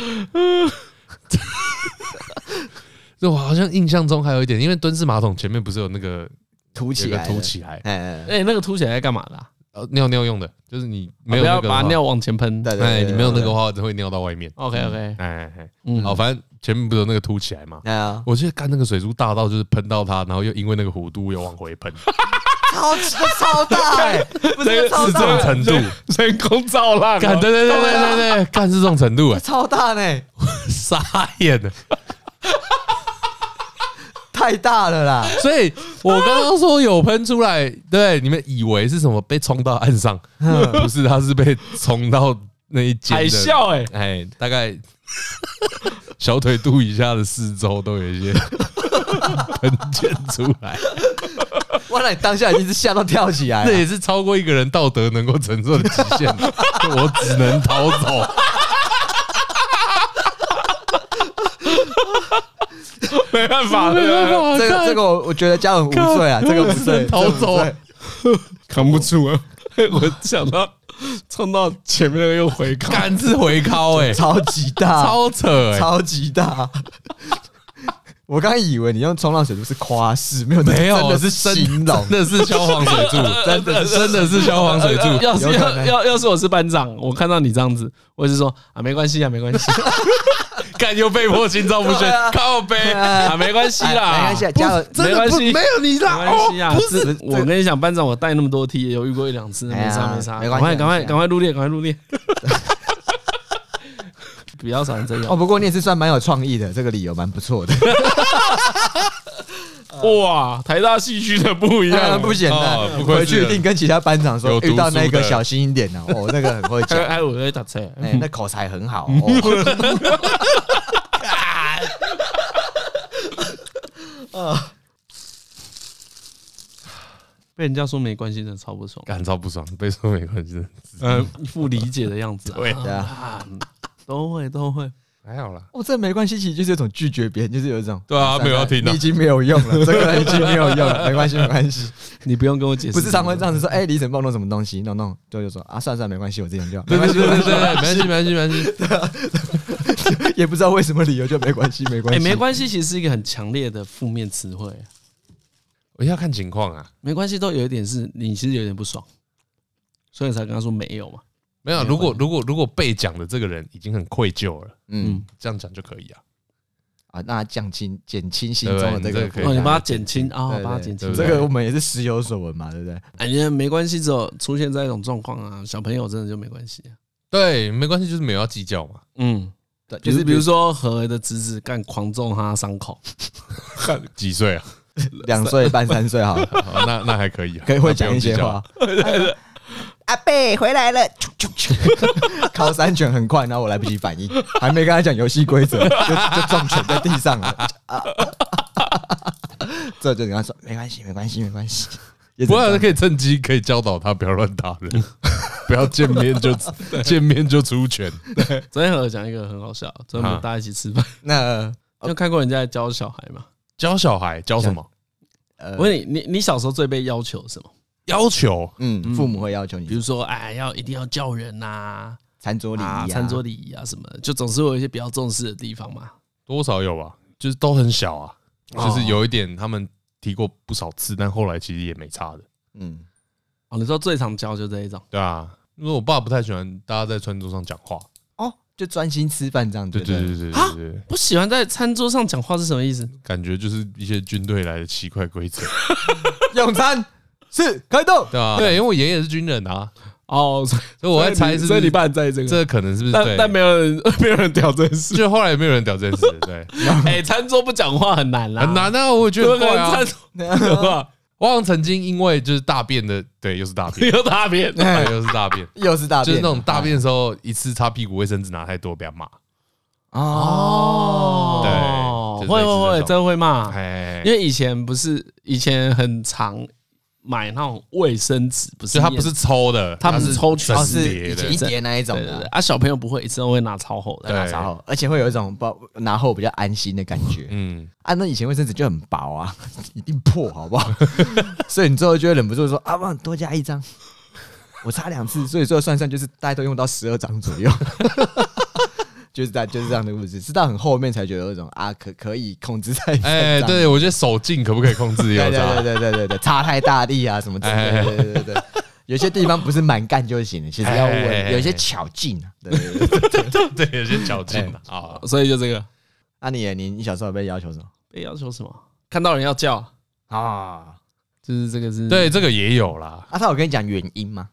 就我好像印象中还有一点，因为蹲式马桶前面不是有那个凸起来，凸起来，哎哎，那个凸起来在干嘛的？呃，尿尿用的，就是你没有那个把尿往前喷，对对，你没有那个话，会尿到外面。OK OK，哎哎，嗯，好，反正前面不是有那个凸起来嘛？对啊，我记得干那个水珠大到就是喷到它，然后又因为那个弧度又往回喷，超超大。哎，不是这种程度，人工造浪，干对对对对对对，干是这种程度哎，超大呢，傻眼了。太大了啦！所以我刚刚说有喷出来，对你们以为是什么被冲到岸上？不是，它是被冲到那一间海啸哎哎，大概小腿肚以下的四周都有一些 喷溅出来。哇，那你当下已经是吓到跳起来，这也是超过一个人道德能够承受的极限，我只能逃走。没办法，没办法，这个这个我我觉得家人无罪啊，这个无罪，逃走，扛不住啊！我想到冲到前面那个又回靠，干是回靠 哎，超级大，超扯哎，超级大。我刚以为你用冲浪水柱是夸饰，没有没有，真的是形容，真的是消防水柱，真的真的是消防水柱。要是要要要是我是班长，我看到你这样子，我是说啊，没关系啊，没关系。干又被迫心照不宣，靠背。啊，没关系啦，没关系，加油，没关系，没有你啦，没关系啊。不是，我跟你讲，班长我带那么多 T，，也有遇过一两次，没差没差，赶快赶快赶快入列，赶快入列。比较少人这样哦，不过你也是算蛮有创意的，这个理由蛮不错的。哇，台大戏剧的不一样，不简单。回去一定跟其他班长说，遇到那个小心一点哦。哦，那个很会讲，哎，我会打车，哎，那口才很好。啊！被人家说没关系，真的超不爽，感超不爽。被说没关系，嗯，一副理解的样子。对啊，都会都会，还好啦。哦，这没关系，其实就是一种拒绝别人，就是有一种对啊，没有要听的，你已经没有用了，这个已经没有用了，没关系，没关系，你不用跟我解释。不是常会这样子说，哎，李晨帮我弄什么东西，弄弄，就就说啊，算算没关系，我这样就好。对对对对对，没关系没关系没关系，也不知道为什么理由就没关系没关系。哎，没关系，其实是一个很强烈的负面词汇。我要看情况啊，没关系，都有一点是你其实有点不爽，所以才跟他说没有嘛。没有，如果如果如果被讲的这个人已经很愧疚了，嗯，这样讲就可以啊。啊，那减轻减轻心中的这个，哦，你把它减轻啊，把它减轻。这个我们也是时有所闻嘛，对不对？哎呀，没关系，只有出现在一种状况啊，小朋友真的就没关系。对，没关系，就是没有要计较嘛。嗯，对，就是比如说何为的侄子干狂揍他伤口，几岁啊？两岁半三岁，好，那那还可以，可以会讲一些话。阿贝回来了，靠三拳很快，然后我来不及反应，还没跟他讲游戏规则，就就撞拳在地上了。这就跟他说没关系，没关系，没关系。不过可以趁机可以教导他不要乱打人，不要见面就见面就出拳。对，昨天和我讲一个很好笑，昨天我们大家一起吃饭，那有看过人家在教小孩吗？教小孩教什么？呃，我问你，你你小时候最被要求什么？要求，嗯，父母会要求你，比如说，哎，要一定要叫人呐，餐桌礼仪，餐桌礼仪啊什么的，就总是会有一些比较重视的地方嘛。多少有吧，就是都很小啊，就是有一点他们提过不少次，但后来其实也没差的。嗯，哦，你说最常教就这一种，对啊，因为我爸不太喜欢大家在餐桌上讲话。哦就专心吃饭这样子。对？对对对对，不喜欢在餐桌上讲话是什么意思？感觉就是一些军队来的奇怪规则。用餐是开动，对啊，对，因为我爷爷是军人啊。哦，所以我在猜，所以你爸在这个，这可能是不是？但但没有人，没有人屌这件事。就后来也没有人屌这件事。对，哎，餐桌不讲话很难啦，很难啊，我觉得对啊。我好像曾经因为就是大便的，对，又是大便，又大便，对，又是大便，又是大便，就是那种大便的时候，一次擦屁股卫生纸拿太多，被他骂。哦，对，会会会，真会骂。因为以前不是以前很常买那种卫生纸，不是它不是抽的，它不是抽全是叠的，一叠那一种的。对对对啊，小朋友不会一次都会拿超厚的，拿超厚，而且会有一种包拿厚比较安心的感觉。嗯，啊，那以前卫生纸就很薄啊，一定破，好不好？所以你最后就会忍不住说啊，帮多加一张。我擦两次，所以最后算算就是大家都用到十二张左右。就是在就是这样的故事，是到很后面才觉得有一种啊，可可以控制在。哎，对，我觉得手劲可不可以控制？对对对对对对对，擦太大力啊什么之类的。对对对对，有些地方不是蛮干就行了，其实要稳，有些巧劲啊。对对对对，有些巧劲啊。所以就这个。那你你你小时候被要求什么？被要求什么？看到人要叫啊，就是这个是。对，这个也有啦。啊，他有跟你讲原因吗？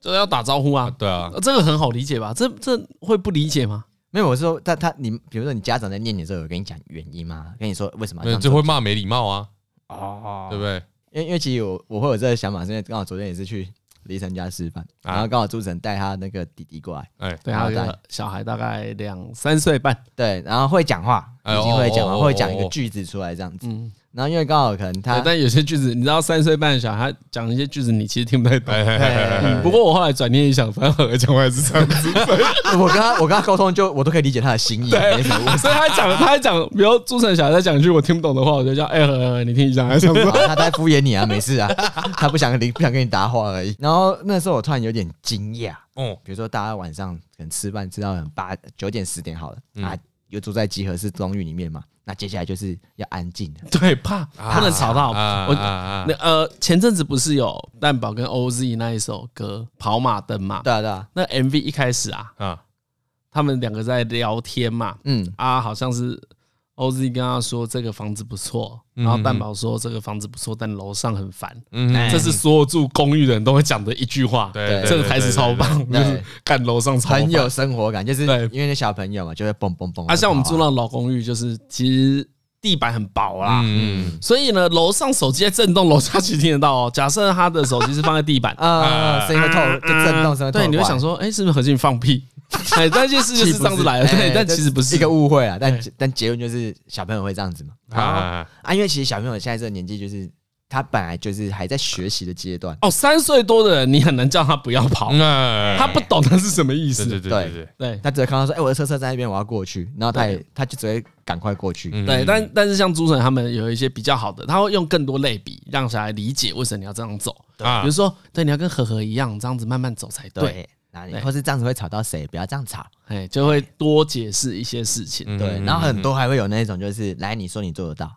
就是要打招呼啊。对啊，这个很好理解吧？这这会不理解吗？没有，我是说，他他你，比如说你家长在念你的时候，有跟你讲原因吗？跟你说为什么？就会骂没礼貌啊，哦，对不对？因为因为其实我我会有这个想法，是因为刚好昨天也是去李晨家吃饭，然后刚好朱晨带他那个弟弟过来，哎，对，他的小孩大概两三岁半，对，然后会讲话，已经会讲话，会讲一个句子出来这样子。然后因为刚好可能他，但有些句子你知道，三岁半的小孩讲一些句子，你其实听不太懂。不过我后来转念一想，反正和和讲话也是这样子。我跟他我跟他沟通，就我都可以理解他的心意。对，所以他讲他讲，比如朱晨小孩在讲一句我听不懂的话，我就叫哎和和，你听一下。他在敷衍你啊，没事啊，他不想理不想跟你搭话而已。然后那时候我突然有点惊讶，嗯，比如说大家晚上可能吃饭吃到八九点十点好了啊，又住在集合式公寓里面嘛。那接下来就是要安静，对，怕不能吵到我。那呃，前阵子不是有蛋堡跟 OZ 那一首歌《跑马灯》嘛？对啊，对啊。那 MV 一开始啊，啊，他们两个在聊天嘛，嗯啊，好像是。OZ 跟他说这个房子不错，然后蛋宝说这个房子不错，但楼上很烦。嗯，这是所有住公寓的人都会讲的一句话。对，这个台词超棒，就是看楼上超很有生活感，就是因为那小朋友嘛，就会蹦蹦蹦。啊，像我们住那种老公寓，就是其实地板很薄啦，嗯，所以呢，楼上手机在震动，楼下其实听得到哦。假设他的手机是放在地板，啊，声音会透，就震动声。对，你会想说，哎，是不是何进放屁？哎，这件事就是这样子来的，对，但其实不是一个误会啊。但但结论就是小朋友会这样子嘛。啊啊，因为其实小朋友现在这个年纪，就是他本来就是还在学习的阶段。哦，三岁多的人，你很难叫他不要跑，他不懂他是什么意思。对对对对，他只会看到说，哎，我的车车在那边，我要过去，然后他也他就只会赶快过去。对，但但是像朱晨他们有一些比较好的，他会用更多类比，让小孩理解为什么你要这样走。比如说，对，你要跟和和一样，这样子慢慢走才对。或是这样子会吵到谁？不要这样吵，哎，就会多解释一些事情。对，然后很多还会有那种，就是来，你说你做得到，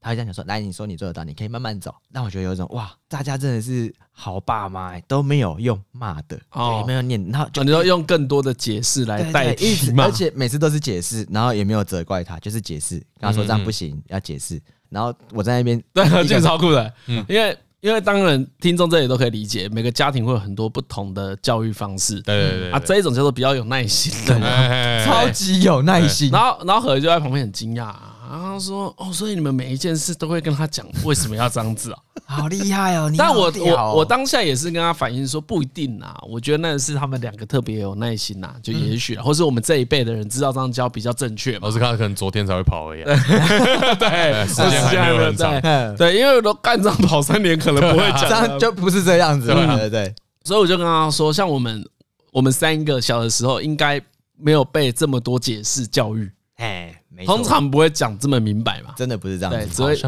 他会这样讲说，来，你说你做得到，你可以慢慢走。那我觉得有一种哇，大家真的是好爸妈，都没有用骂的，哦，没有念，然后就你要用更多的解释来代替嘛，而且每次都是解释，然后也没有责怪他，就是解释，跟他说这样不行，要解释。然后我在那边，对，这个超酷的，嗯，因为。因为当然，听众这里都可以理解，每个家庭会有很多不同的教育方式。对对对啊，这一种叫做比较有耐心的，超级有耐心。然后，然后何就在旁边很惊讶，然后说：“哦，所以你们每一件事都会跟他讲为什么要这样子啊？好厉害哦！”但我我我当下也是跟他反映说，不一定啊。我觉得那是他们两个特别有耐心呐，就也许，或是我们这一辈的人知道这样教比较正确嘛。我是看他可能昨天才会跑而已。对，时间还没有在。对，因为我都干这样跑三年，可能不会讲，这样就不是这样子。对对对，所以我就跟他说，像我们我们三个小的时候，应该没有被这么多解释教育。哎。通常不会讲这么明白嘛，真的不是这样子。所以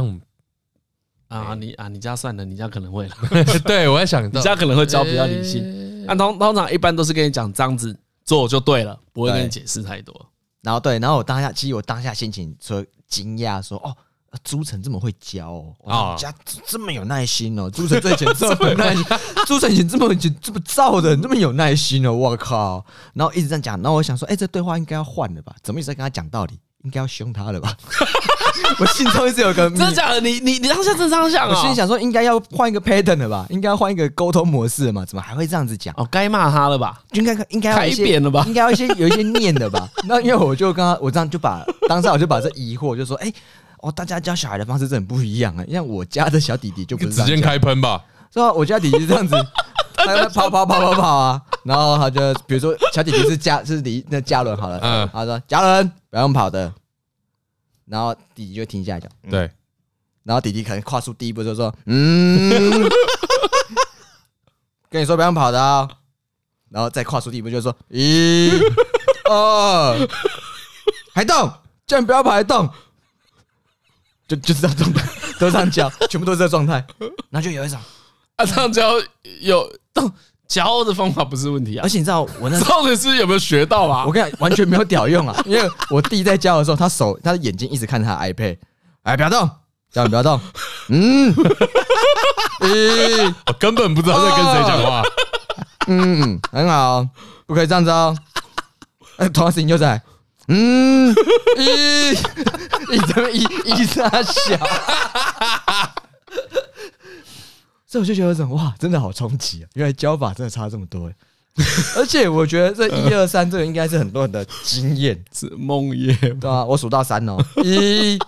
啊，你啊，你家算了，你家可能会了。对，我在想，你家可能会教比较理性。那通通常一般都是跟你讲这样子做就对了，不会跟你解释太多。然后对，然后我当下其实我当下心情说惊讶，说哦，朱晨这么会教哦，家这么有耐心哦，朱晨这以前 这么有耐心，朱晨以前这么以前这么燥的，这么有耐心哦，我靠！然后一直这样讲，然后我想说，哎，这对话应该要换了吧？怎么一直在跟他讲道理？应该要凶他了吧？我心中一直有个真的假的？你你你当下真这样想啊？我心里想说，应该要换一个 pattern 了吧？应该要换一个沟通模式了嘛？怎么还会这样子讲？哦，该骂他了吧？应该应该改扁了吧？应该要一些有一些念的吧？那因为我就刚刚我这样就把当时我就把这疑惑就说，哎，哦，大家教小孩的方式真的很不一样啊！像我家的小弟弟就不是直接开喷吧？是吧？我家弟弟是这样子，他跑跑跑跑跑啊，然后他就比如说小姐姐是嘉是李那嘉伦好了，嗯，他说嘉伦不要用跑的。然后弟弟就停下来讲，对，然后弟弟可能跨出第一步就说，嗯，跟你说不要跑的啊。然后再跨出第一步，就说一、二，还动，叫你不要跑还动，就就是这样状态，都这样叫，全部都是这状态。然后就有一种啊，这样教有动。教的方法不是问题啊，而且你知道我那到底是有没有学到啊？我跟你讲，完全没有屌用啊！因为我弟在教的时候，他手他的眼睛一直看他的 iPad，哎，不要动，叫你不要动，嗯，一，我根本不知道在跟谁讲话，嗯，很好，不可以这样子哦。同样事情就在，嗯，一，一这么一一大小。所以我就觉得这种哇，真的好冲击啊！原来教法真的差这么多哎，而且我觉得这一二三这个应该是很多人的经验，是梦魇，对吧？我数到三哦，一、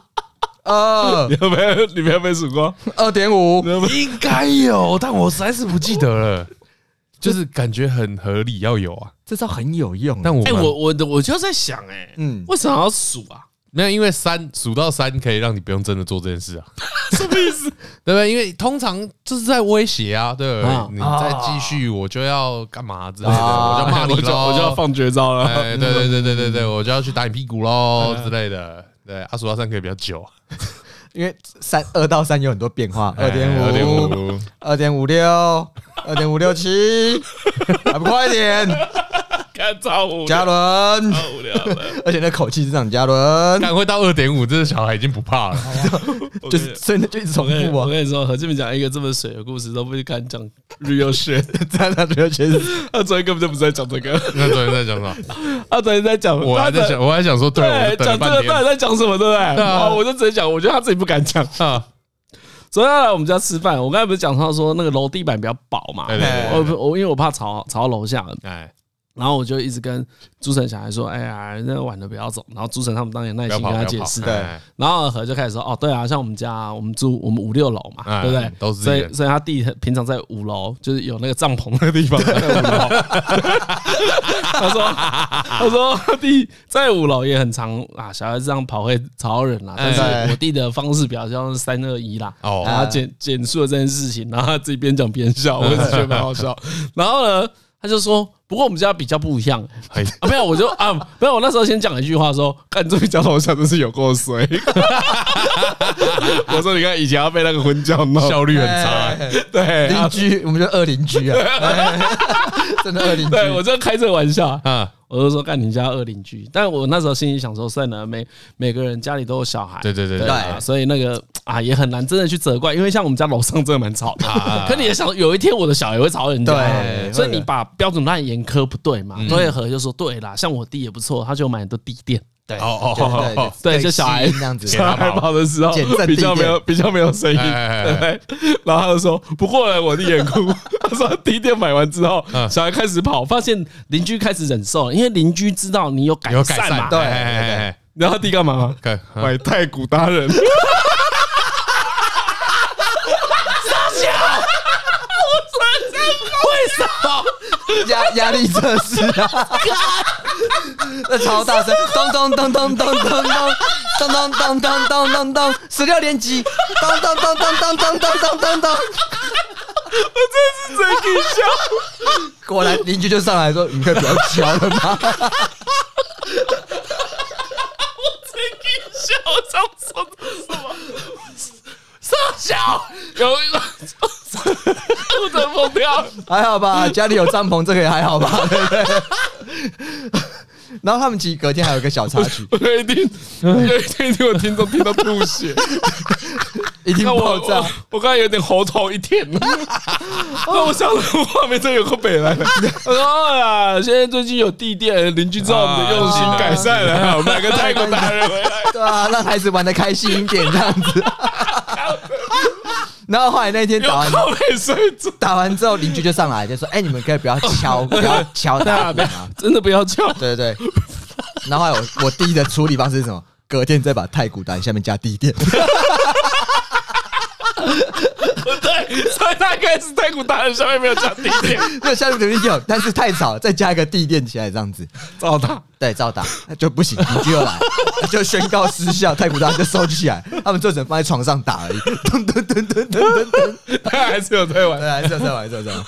二，你有没有？你们有没有数过？二点五，应该有，但我实在是不记得了。就是感觉很合理，要有啊，这招很有用。但我哎，我我我就在想哎，嗯，为什么要数啊？没有，因为三数到三可以让你不用真的做这件事啊，什么意思？对不对？因为通常就是在威胁啊，对不对？你再继续，我就要干嘛之类的，我就骂你喽，我就要放绝招了。对对对对对对，我就要去打你屁股喽之类的。对，啊，数到三可以比较久，因为三二到三有很多变化，二点五、二点五、二点五六、二点五六七，还不快一点？超无聊，嘉伦，超无聊的，而且那口气是这样，嘉伦，赶快到二点五，这个小孩已经不怕了，就是真的就一直重复。我跟你说，何志明讲一个这么水的故事，都不去看讲 real shit，真的 real shit。他昨天根本就不是在讲这个，那昨天在讲什么？他昨天在讲，我还在想，我还想说，对，讲这个到底在讲什么，对不对？啊，我就直接讲，我觉得他自己不敢讲啊。昨天来我们家吃饭，我刚才不是讲到说那个楼地板比较薄嘛？我我因为我怕吵吵到楼下，哎。然后我就一直跟朱晨小孩说：“哎呀，那个晚了不要走。”然后朱晨他们当然耐心跟他解释。对。然后何就开始说：“哦，对啊，像我们家，我们住我们五六楼嘛，对不对？都是。所以，所以他弟平常在五楼，就是有那个帐篷那个地方。他说：“他说他弟在五楼也很常啊，小孩子这样跑会吵到人啦。但是我弟的方式比较像是三二一啦。哦。然后简简述了这件事情，然后他自己边讲边笑，我也是觉得蛮好笑。然后呢？”他就说：“不过我们家比较不一样，啊，没有，我就啊，没有，我那时候先讲一句话说，看这个交通上真是有够衰。我说你看以前要被那个婚教闹，效率很差，对邻居，我们就二邻居啊，真的二邻居，对我就开这个玩笑。啊。”我就说干你家二邻居，但我那时候心里想说，算了，每每个人家里都有小孩，对对对对，所以那个啊也很难真的去责怪，因为像我们家楼上真的蛮吵的。可你也想，有一天我的小孩会吵人家，对，所以你把标准太严苛不对嘛。所以和就说对啦，像我弟也不错，他就买很多地垫。对哦哦对，就小孩那样子，小孩跑的时候比较没有比较没有声音，对。然后他就说，不过呢，我弟也哭，他说第一天买完之后，小孩开始跑，发现邻居开始忍受，因为邻居知道你有改善嘛，对。然后弟干嘛？买太古达人。傻笑，我真的为什么压压力测试啊？那超大声，咚咚咚咚咚咚咚咚咚咚咚咚咚咚，十六年级，咚咚咚咚咚咚咚咚咚咚，我真是真搞笑。果然邻居就上来说：“你可以不要敲了吗？” 我真搞笑，我想说的是什么？傻笑，有一个不得疯掉，还好吧？家里有帐篷，这个也还好吧？对不对？然后他们其实隔天还有一个小插曲，我一定，我一定听我听众听到吐血，一定爆炸。我刚才有点喉头一甜了，那我想的画面真有个北来了。我说啊，现在最近有地垫，邻居知道我们的用心改善了，我们买个泰国达人回来，对啊，让孩子玩的开心一点这样子。然后后来那天打完，打完之后邻居就上来就说：“哎，你们可以不要敲，不要敲他，真的不要敲。”对对对。然后我我弟的处理方式是什么？隔天再把太古丹下面加地垫。不 对，所以他应该是太古达人下面没有加地垫，没有下面肯定有，但是太吵，再加一个地垫起来这样子，照打，对，照打就不行，邻居又来，就宣告失效，太古达人就收起来，他们就只能放在床上打而已，噔噔噔噔噔噔噔，他还是有在玩，对，还是有在玩，还是有在玩，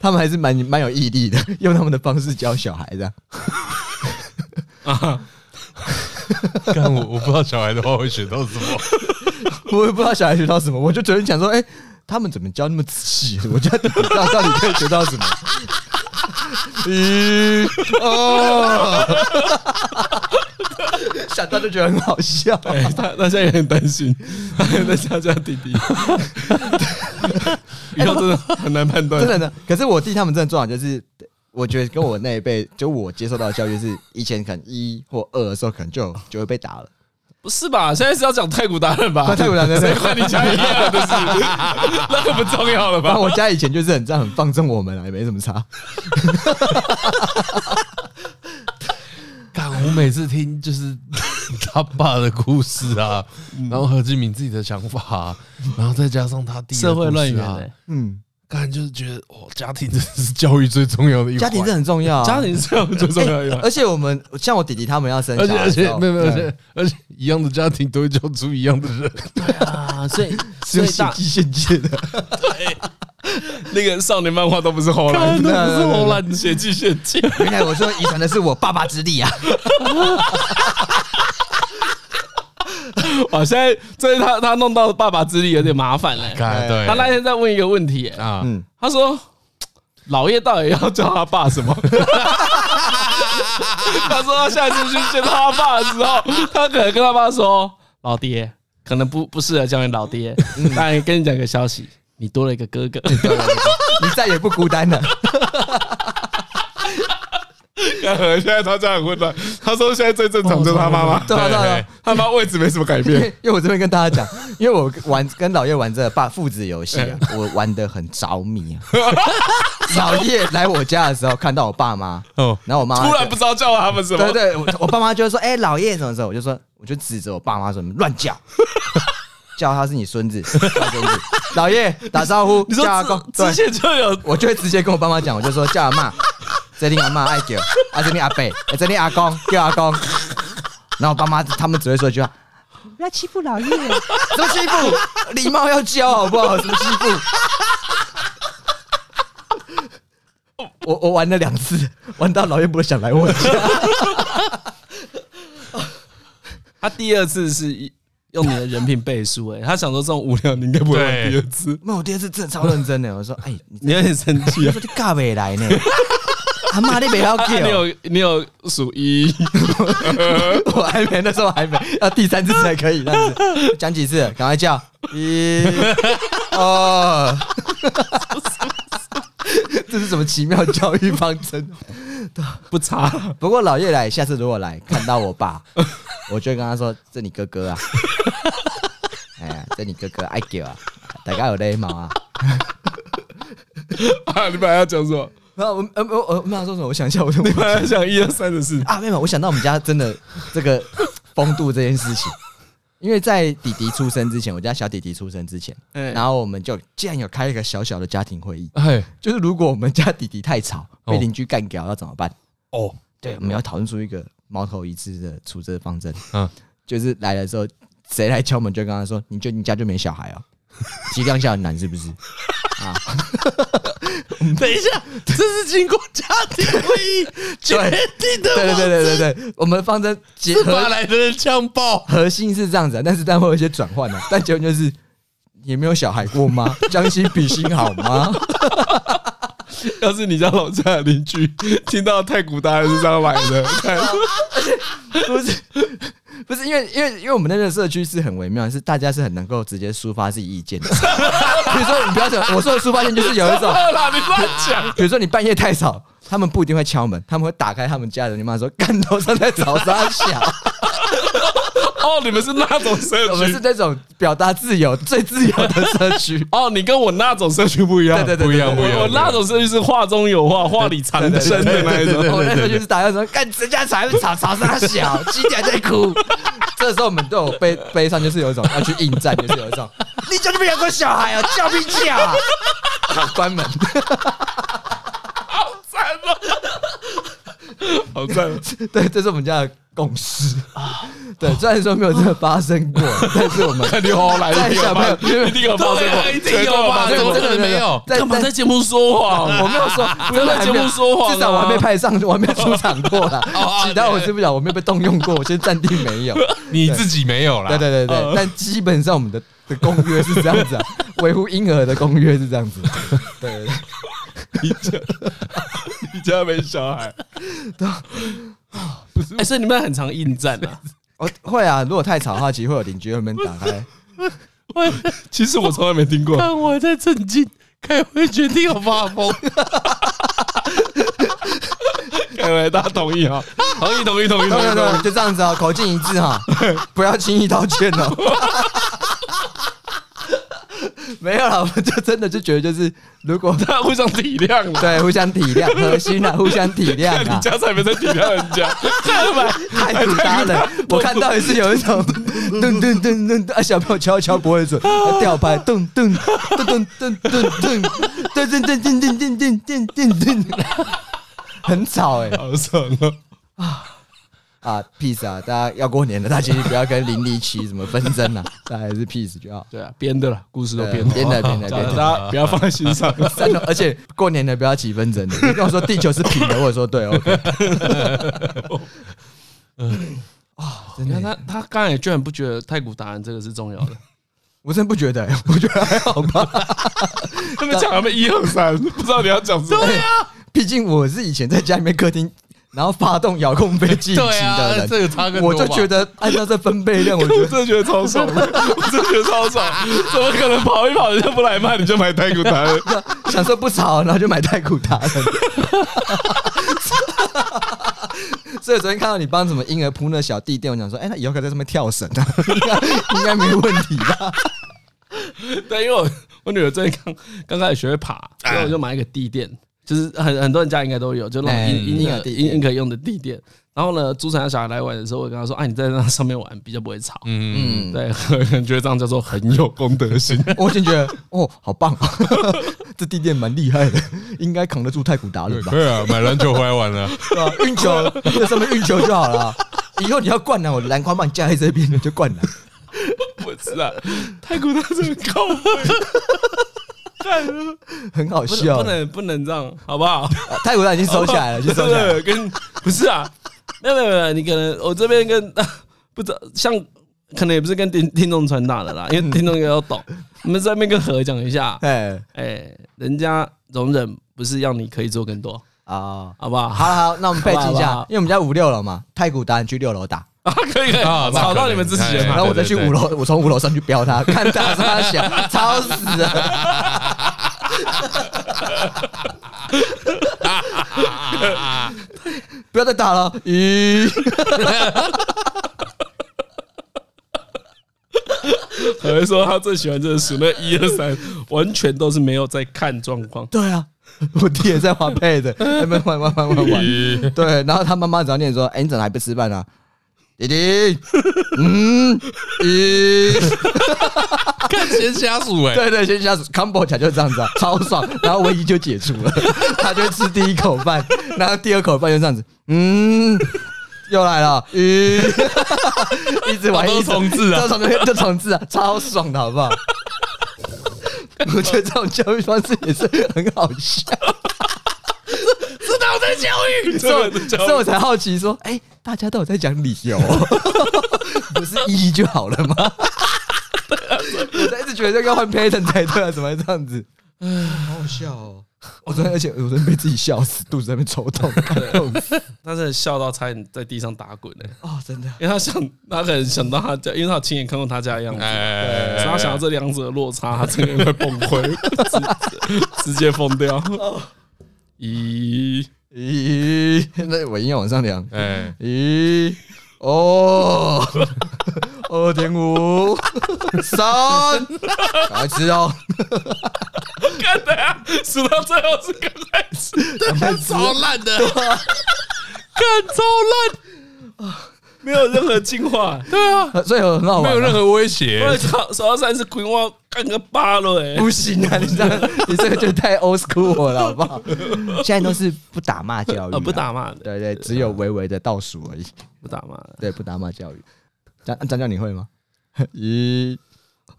他们还是蛮蛮有毅力的，用他们的方式教小孩这样。啊！但我我不知道小孩的话会学到什么，我也不知道小孩学到什么，我就觉得想说，哎、欸，他们怎么教那么仔细？我觉得不知道到底可以学到什么。咦哦，想到就觉得很好笑。他他现在也很担心，他还在家家弟弟，以后真的很难判断。真的，可是我弟他们真的做好就是。我觉得跟我那一辈，就我接受到的教育是，以前可能一或二的时候，可能就就会被打了。不是吧？现在是要讲太古达人吧？太古达人，谁管你家一样的事？那个不重要了吧？我家以前就是很这样，很放纵我们啊，也没什么差。但我每次听就是他爸的故事啊，然后何志明自己的想法，然后再加上他弟社会乱源，嗯。但就是觉得哦，家庭真的是教育最重要的一环，家庭真的很重要，家庭是教育最重要的一环。而且我们像我弟弟他们要生小孩，而且没有没有，而且而且一样的家庭都会教出一样的人。对啊，所以 所以大机械界的，对，那个少年漫画都不是后来，都不是荷兰写机械界。原来我说遗传的是我爸爸之力啊。哇！现在这是他他弄到爸爸之力有点麻烦了。对，他那天在问一个问题啊，嗯，他说老叶到底要叫他爸什么？他说他下次去见到他爸的时候，他可能跟他爸说老爹，可能不不适合叫你老爹。但跟你讲个消息，你多了一个哥哥，你再也不孤单了。现在他家很混乱。他说现在最正常就是他妈妈，对对对，他妈位置没什么改变。因为我这边跟大家讲，因为我玩跟老叶玩这个爸父子游戏啊，我玩的很着迷啊。老叶来我家的时候，看到我爸妈，哦，然后我妈突然不知道叫他们什么，对对，我我爸妈就会说，哎，老叶什么时候？我就说，我就指着我爸妈说，乱叫，叫他是你孙子，孙子，老叶打招呼，叫阿公，之前就有，我就会直接跟我爸妈讲，我就说叫阿妈。这里阿妈爱叫，啊这里阿伯，这里阿公叫阿公，然后我爸妈他们只会说一句话：不要欺负老叶，什么欺负？礼貌要教好不好？什么欺负？我我玩了两次，玩到老叶不会想来我家。他第二次是用你的人品背书，哎，他想说这种无聊你应该不会玩第二次。那我第二次真的超认真的，我说：哎，你有点生气啊？我说你干没来呢？他妈你，不要叫！你有你有数一，我还没，那时候还没，要第三次才可以。这样子讲几次？赶快叫一哦！这是什么奇妙教育方针？不差。不过老叶来，下次如果来看到我爸，我就会跟他说：“这你哥哥啊！”哎呀，这你哥哥爱叫啊！大家有礼貌啊！啊，你本来要讲什么？没有，我呃我我没有说什么，我想一下，我就你本来想一二三的事 啊，没有，我想到我们家真的这个风度这件事情，因为在弟弟出生之前，我家小弟弟出生之前，然后我们就竟然有开一个小小的家庭会议，哎，就是如果我们家弟弟太吵，被邻居干掉要怎么办？哦，对，我们要讨论出一个猫头一致的处置方针，嗯，就是来的时候谁来敲门就跟他说，你就你家就没小孩哦，体谅下很难是不是？啊。等一下，这是经过家庭会议 决定的。对对对对对对，我们方针结合来的枪爆？核心是这样子，但是但会有一些转换的。但结论就是，也没有小孩过吗？将心比心好吗？要是你家楼下的邻居听到太古达人是这样来的，不是。不是因为，因为，因为我们那个社区是很微妙，是大家是很能够直接抒发自己意见的。比如说，你不要讲，我说的抒发意见就是有一种，你乱讲。比如说，你半夜太吵，他们不一定会敲门，他们会打开他们家人，你妈说，干头上在吵啥小。哦，你们是那种社区？我们是那种表达自由最自由的社区。哦，你跟我那种社区不一样，对对对，不一样不一样。我那种社区是话中有话，话里藏针的那一种。我那时候就是打电话说，干人家才吵吵声小，鸡仔在哭。这时候我们都有悲悲伤，就是有一种要去应战，就是有一种，你叫你们养个小孩啊，叫屁叫 啊！关门。好惨啊！好赞！对，这是我们家的共识啊。对，虽然说没有真的发生过，但是我们肯定好来一小朋友一定有发生过，一定有吧？怎么可能没有？干嘛在节目说谎？我没有说，不要在节目说谎。至少我还没派上，我还没出场过啦。其他我知不了，我没有被动用过，我先暂定没有。你自己没有啦。对对对对，但基本上我们的的公约是这样子啊，维护婴儿的公约是这样子。对。你家，你家没小孩？对，不是。哎，所以你们很常应战啊？哦，会啊。如果太吵的话，其实会有邻居在那边打开。我其实我从来没听过。看我还在震惊，开会决定要发疯。开会大家同意哈？同意同意同意同意，就这样子啊，口径一致哈，不要轻易道歉哦。没有了，我就真的就觉得，就是如果 大家互相体谅，对，互相体谅，核心啊，互相体谅啊。你家才没在体谅人家，太苦大了。我看到也是有一种噔噔噔噔啊，小朋友敲敲不会准，吊拍噔噔噔噔噔噔噔噔噔噔噔噔噔噔噔，很吵哎，好爽啊！啊，peace 啊！大家要过年了，大家不要跟邻里起什么纷争了，大家还是 peace 就好。对啊，编的了，故事都编编的，编的，编的，大家不要放在心上。真的，而且过年了不要起纷争的。你跟我说地球是平的，或者说对，OK。嗯，啊，你看他，他刚才也居然不觉得太古达人这个是重要的，我真不觉得，我觉得还好吧。他们讲他们一二三，不知道你要讲什么。对啊，毕竟我是以前在家里面客厅。然后发动遥控飞机 的人，这个差更多。我就觉得按照这分贝量，我觉得 真的觉得超爽，我真的觉得超爽。怎么可能跑一跑人家不来卖，你就买太古达人？想说不吵，然后就买太古达人。所以昨天看到你帮什么婴儿铺那小地垫，我想说，哎，那以后可以在上面跳绳啊，应该应该没问题吧？对，因为我我女儿最近刚刚开始学会爬，所以我就买一个地垫。就是很很多人家应该都有，就那种婴婴儿婴婴可以用的地垫。然后呢，朱晨家小孩来玩的时候，我跟他说：“哎，你在那上面玩比较不会吵。”嗯嗯，对，感觉这样叫做很有公德心。我先觉得哦，好棒啊，这地垫蛮厉害的，应该扛得住太古达人吧？对啊，买篮球回来玩了，对吧？运球在上面运球就好了。以后你要灌篮，我篮筐帮你架在这边，你就灌篮。我知道，太古达人高。很好笑，不能不能这样，好不好？太古达已经收起来了，就收起来了。跟不是啊，没有没有没有，你可能我这边跟不知道，像可能也不是跟听听众传达的啦，因为听众也要懂。我们这边跟何讲一下，哎哎，人家容忍不是要你可以做更多啊，好不好？好了好，那我们配置一下，因为我们家五六楼嘛，太古达人去六楼打。啊，可以可以，吵到你们自己人，然后我再去五楼，我从五楼上去飙他，看大声小，吵死了！不要再打了，咦？有人说他最喜欢就是数那一二三，完全都是没有在看状况。对啊，我弟也在玩 Pad，在那边玩玩玩玩玩。对，然后他妈妈早点说：“哎，你怎么还不吃饭啊？”弟弟，嗯，咦，看先下属哎，对对，先下属，combo 起来就是这样子啊，超爽，然后唯一就解除了，他就会吃第一口饭，然后第二口饭就这样子，嗯，又来了，咦，一直玩一重置啊，这种就重置啊，超爽的好不好？我觉得这种教育方式也是很好笑。我在教育，所以所以我才好奇说，哎，大家都有在讲理由，不是一就好了吗？我一直觉得要换 pattern 才对啊，怎么会这样子？哎，好好笑哦！我昨天而且有人被自己笑死，肚子在那边抽痛，但是笑到差点在地上打滚呢。哦，真的，因为他想，他可能想到他家，因为他亲眼看过他家的样子，所以他想到这两者的落差，他整个人会崩溃，直接疯掉。咦？咦，那我音要往上量。哎，咦，哦，二点五，三，赶快吃哦！看的呀，数到最后是刚开始，看超烂的，看超烂啊！没有任何进化，对啊，所以很好玩，没有任何威胁。我操，数到三是葵花干个八了哎，不行啊！你这样，你这个就太 old school 了，好不好？现在都是不打骂教育，不打骂的，对对，只有微微的倒数而已，不打骂，对，不打骂教育。张张教你会吗？咦，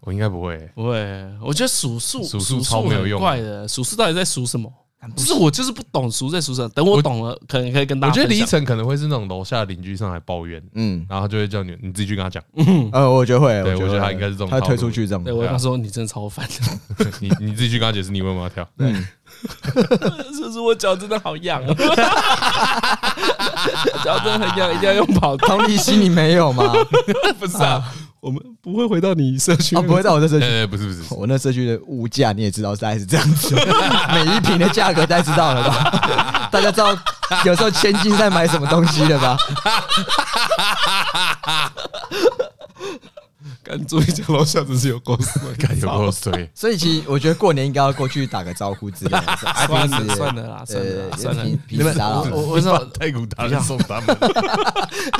我应该不会，不会。我觉得数数数数超没有用，怪的。数数到底在数什么？不是我就是不懂熟在熟什么。等我懂了，可能可以跟大家。我觉得李晨可能会是那种楼下邻居上来抱怨，嗯，然后就会叫你你自己去跟他讲。嗯，呃，我觉得会，对，我觉得他应该是这种，他推出去这样。对，我跟他说你真的超烦。你你自己去跟他解释，你为什么要跳？嗯，是是我脚真的好痒啊，脚真的很痒，一定要用跑。同理心你没有吗？不是啊。我们不会回到你社区，不会到我的社区。不是不是，我那社区的物价你也知道，大概是这样子，每一瓶的价格大家知道了吧？大家知道有时候千金在买什么东西了吧？敢注意讲楼下真是有够水，敢有够水。所以其实我觉得过年应该要过去打个招呼之类的。算了算了啦，算了算了。你们我我说太古达人送他们，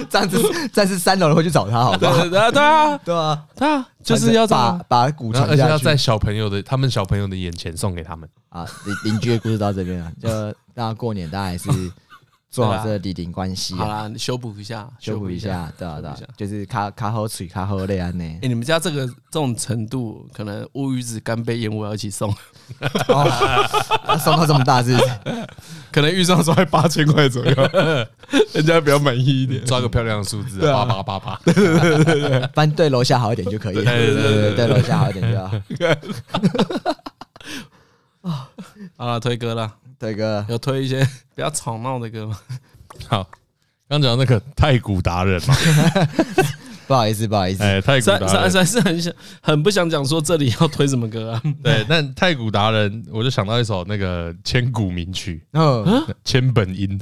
这样子，这是三楼的会去找他，好不好？对啊对啊 对啊对啊，就是要把把古传下去，而且要在小朋友的他们小朋友的眼前送给他们。啊，邻邻居的故事到这边了，就大家过年大家还是。做好这个礼龄关系，好啦，你修补一下，修补一下，对啊，对啊，就是卡卡好嘴，卡好累啊呢。哎，你们家这个这种程度，可能乌鱼子、干杯、燕窝要一起送，送到这么大是？可能预算说还八千块左右，人家比较满意一点，抓个漂亮的数字，八八八八，对对对对对，反正对楼下好一点就可以，对对对对，对楼下好一点就好。啊，好了，推哥了。推歌有推一些 比较吵闹的歌吗？好，刚讲那个太古达人嘛，不好意思，不好意思，哎，太鼓达人。还是很想很不想讲说这里要推什么歌啊？对，但太古达人，我就想到一首那个千古名曲，嗯，千本樱。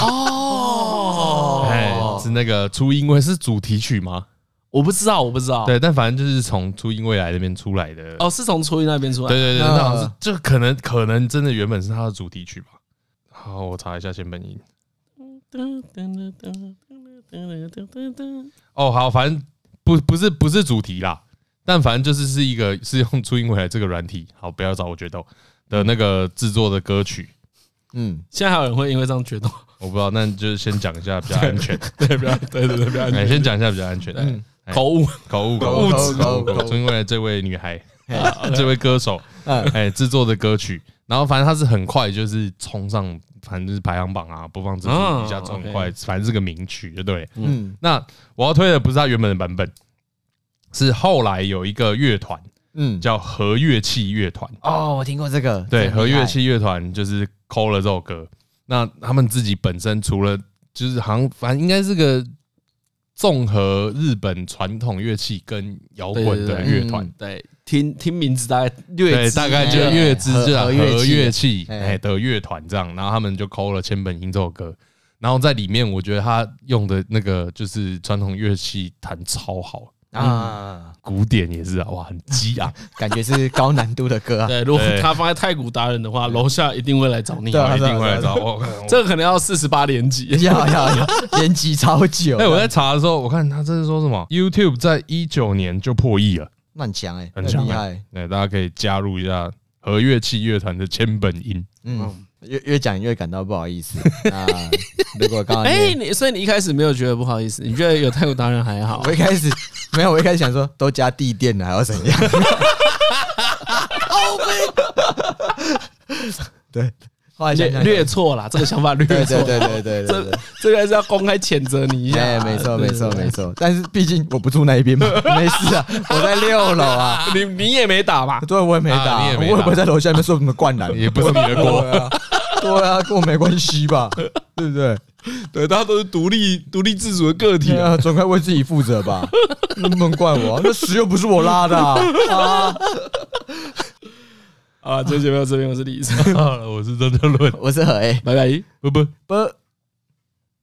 哦，哎，是那个初音未是主题曲吗？我不知道，我不知道。对，但反正就是从初音未来那边出来的。哦，是从初音那边出来的。对对对，那好像是，就可能可能真的原本是它的主题曲吧。好，我查一下千本樱。哦，好，反正不不是不是主题啦，但反正就是是一个是用初音未来这个软体。好，不要找我决斗的那个制作的歌曲。嗯，现在还有人会因为这样决斗？我不知道，那就是先讲一下比较安全。对，比较对对对，比较安全。先讲一下比较安全。嗯。口误，口误，口误，口误，初音未来这位女孩，这位歌手，哎，制作的歌曲，然后反正他是很快就是冲上，反正就是排行榜啊，播放次数一下冲很快，反正是个名曲，对不对？嗯，那我要推的不是他原本的版本，是后来有一个乐团，嗯，叫和乐器乐团。哦，我听过这个，对，和乐器乐团就是 call 了这首歌，那他们自己本身除了就是好像反正应该是个。综合日本传统乐器跟摇滚的乐团，对，听听名字大概略大概就乐之这样和乐器哎的乐团这样，然后他们就 call 了千本樱这首歌，然后在里面我觉得他用的那个就是传统乐器弹超好。啊，古典也是啊，哇，很激昂，感觉是高难度的歌啊。对，如果他放在太古达人的话，楼下一定会来找你，对，一定会来找我。这个可能要四十八连击，要要要，连击超久。哎，我在查的时候，我看他这是说什么？YouTube 在一九年就破亿了，那很强哎，很厉害。对，大家可以加入一下和乐器乐团的千本樱。嗯。越越讲越感到不好意思。啊，如果刚刚哎，你所以你一开始没有觉得不好意思，你觉得有泰国达人还好？我一开始没有，我一开始想说都加地垫了还要怎样？好悲。对，后来想略错了，这个想法 略错。对对对对对，这这个还是要公开谴责你一下。哎，没错没错没错。但是毕竟我不住那一边嘛，没事啊，我在六楼啊。你你也没打吧？对，我也没打，我也不会在楼下面说什么灌篮，也不是你的锅。对啊，跟我没关系吧？对不对？对，大家都是独立、独立自主的个体啊，总该为自己负责吧？能不能怪我？那屎又不是我拉的啊！啊，这节目这边我是李医生，我是张嘉伦，我是何 A，拜拜，不不不。